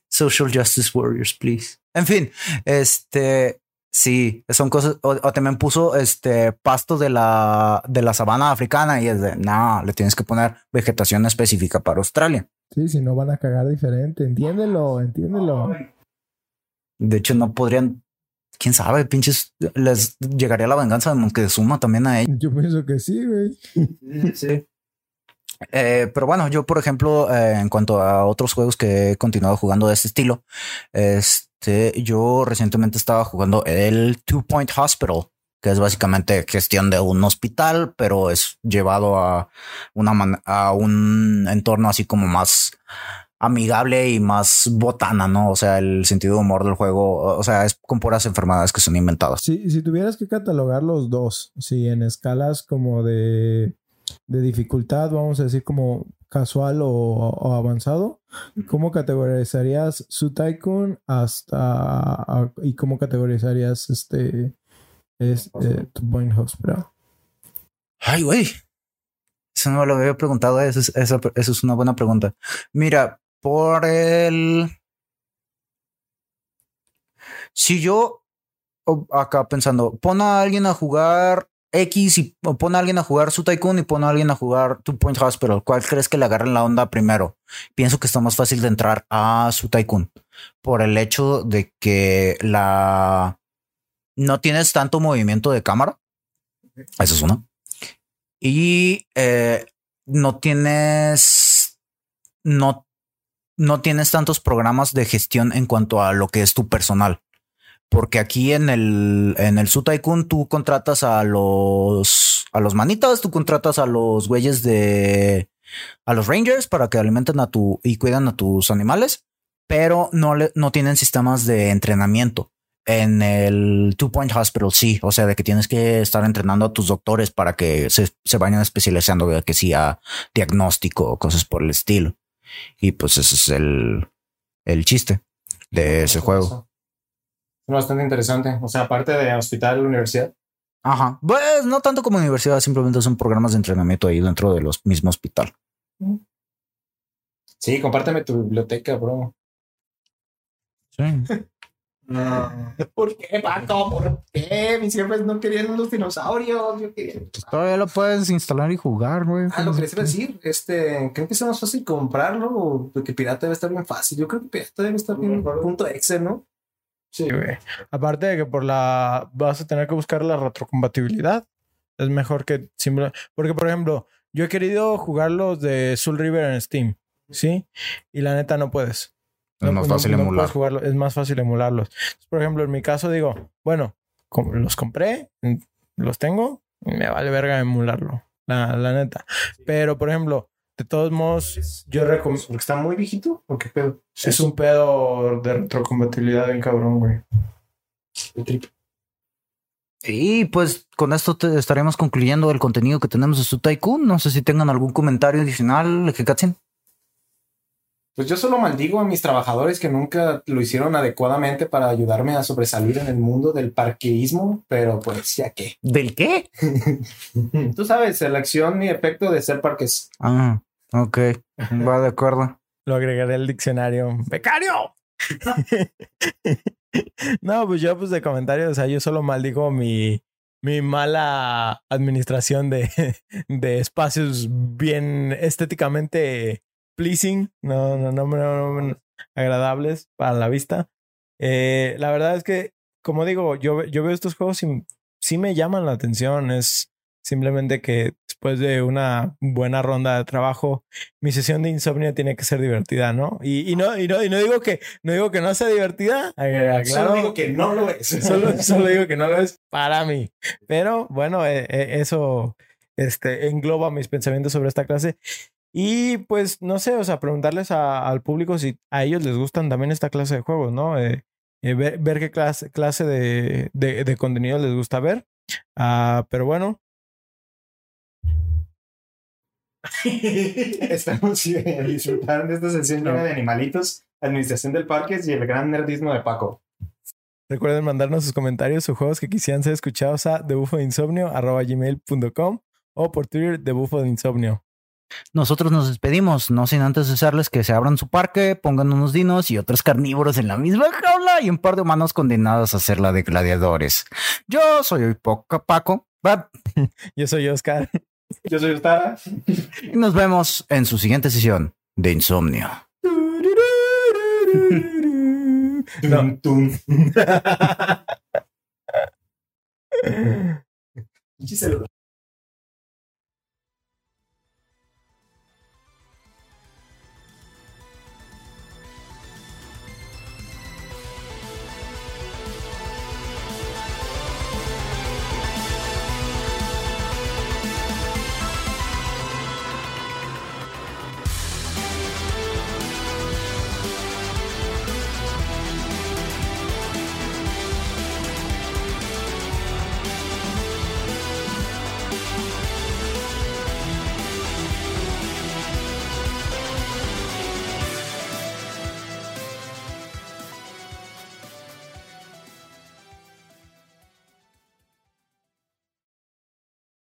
Social justice warriors, please. En fin, este sí, son cosas. O, o también puso este pasto de la de la sabana africana y es de no, le tienes que poner vegetación específica para Australia. Sí, si no van a cagar diferente. Entiéndelo, entiéndelo. De hecho, no podrían. Quién sabe, pinches, les llegaría la venganza de Montezuma también a ellos. Yo pienso que sí, güey. Sí. Eh, pero bueno, yo, por ejemplo, eh, en cuanto a otros juegos que he continuado jugando de este estilo, este, yo recientemente estaba jugando el Two Point Hospital, que es básicamente gestión de un hospital, pero es llevado a una man- a un entorno así como más amigable y más botana, ¿no? O sea, el sentido de humor del juego, o sea, es con puras enfermedades que son inventadas. Si, si tuvieras que catalogar los dos, sí, en escalas como de, de dificultad, vamos a decir como casual o, o avanzado, ¿cómo categorizarías su Tycoon hasta a- y cómo categorizarías este, este Two Point Hospital? Ay, güey. Eso no me lo había preguntado. Eso es, eso, eso es una buena pregunta. Mira, por el. Si yo. oh, acá pensando, pon a alguien a jugar X y pon a alguien a jugar su Tycoon y pon a alguien a jugar Two Point Hospital. ¿Cuál crees que le agarren la onda primero? Pienso que está más fácil de entrar a su Tycoon por el hecho de que la no tienes tanto movimiento de cámara. Eso es uno. Y eh, no tienes no no tienes tantos programas de gestión en cuanto a lo que es tu personal. Porque aquí en el, en el Su Tycoon tú contratas a los, a los manitas, tú contratas a los güeyes de, a los rangers para que alimenten a tu y cuidan a tus animales, pero no le, no tienen sistemas de entrenamiento. En el Two Point Hospital sí, o sea, de que tienes que estar entrenando a tus doctores para que se, se vayan especializando, de que sea diagnóstico o cosas por el estilo. Y pues ese es el, el chiste de ese juego. Es bastante interesante. O sea, aparte de hospital, universidad. Ajá. Pues no tanto como universidad, simplemente son programas de entrenamiento ahí dentro de los mismos hospital. Sí, compárteme tu biblioteca, bro. Sí. [LAUGHS] ¿Por qué, Paco? ¿Por qué? Mis jefes no querían los dinosaurios. Yo quería. Todavía lo puedes instalar y jugar, güey. Ah, lo que les iba a decir, este, creo que es más fácil comprarlo o que pirata debe estar bien fácil. Yo creo que pirata debe estar bien punto exe, ¿no? Sí, güey. Aparte de que por la vas a tener que buscar la retrocompatibilidad. Es mejor que simple. Porque, por ejemplo, yo he querido jugar los de Soul River en Steam, ¿sí? Y la neta no puedes. Es No- más fácil no emular. puedes jugarlo, es más fácil emularlos. Entonces, por ejemplo, en mi caso digo, bueno, los compré, mm, los tengo, me vale verga emularlo, la, la neta. Pero, por ejemplo, de todos modos, yo recomiendo... Porque está muy viejito. ¿O qué pedo? Es un pedo de retrocompatibilidad bien cabrón, güey. El trip. Y pues con esto te estaremos concluyendo el contenido que tenemos de su Tycoon. No sé si tengan algún comentario adicional, Hekatsin. Pues yo solo maldigo a mis trabajadores que nunca lo hicieron adecuadamente para ayudarme a sobresalir en el mundo del parqueísmo, pero pues ya que. ¿Del qué? [LAUGHS] Tú sabes, selección y efecto de ser parques. Ah, ok. Va de acuerdo. [LAUGHS] Lo agregaré al diccionario. ¡Becario! [LAUGHS] no, pues yo, pues de comentarios, o sea, yo solo maldigo mi, mi mala administración de, de espacios bien estéticamente pleasing, no, no, no, no, no, agradables para la vista. Eh, la verdad es que, como digo, yo, yo veo estos juegos y sí me llaman la atención. Es simplemente que después de una buena ronda de trabajo, mi sesión de insomnio tiene que ser divertida, ¿no? Y, y no, y no, y no digo que no digo que no sea divertida. eh, Solo aclaro. digo que no lo es. [LAUGHS] Solo, solo digo que no lo es para mí. Pero bueno, eh, eh, eso este, engloba mis pensamientos sobre esta clase. Y pues no sé, o sea, preguntarles a- al público si a ellos les gustan también esta clase de juegos, ¿no? Eh, eh, ver, ver qué clase, clase de, de, de contenido les gusta ver. Ah, pero bueno, [LAUGHS] Estamos disfrutando de esta sesión llena de animalitos, administración del parque y el gran nerdismo de Paco. recuerden mandarnos sus comentarios o juegos que quisieran ser escuchados a debufodeinsomnio.com o por Twitter de Bufo de Insomnio. Nosotros nos despedimos, no sin antes desearles que se abran su parque, pongan unos dinos y otros carnívoros en la misma jaula y un par de humanos condenados a ser la de gladiadores. Yo soy Poca Paco [LAUGHS] Yo soy Oscar. Yo soy Ustara. y nos vemos en su siguiente sesión de Insomnio. No. [LAUGHS]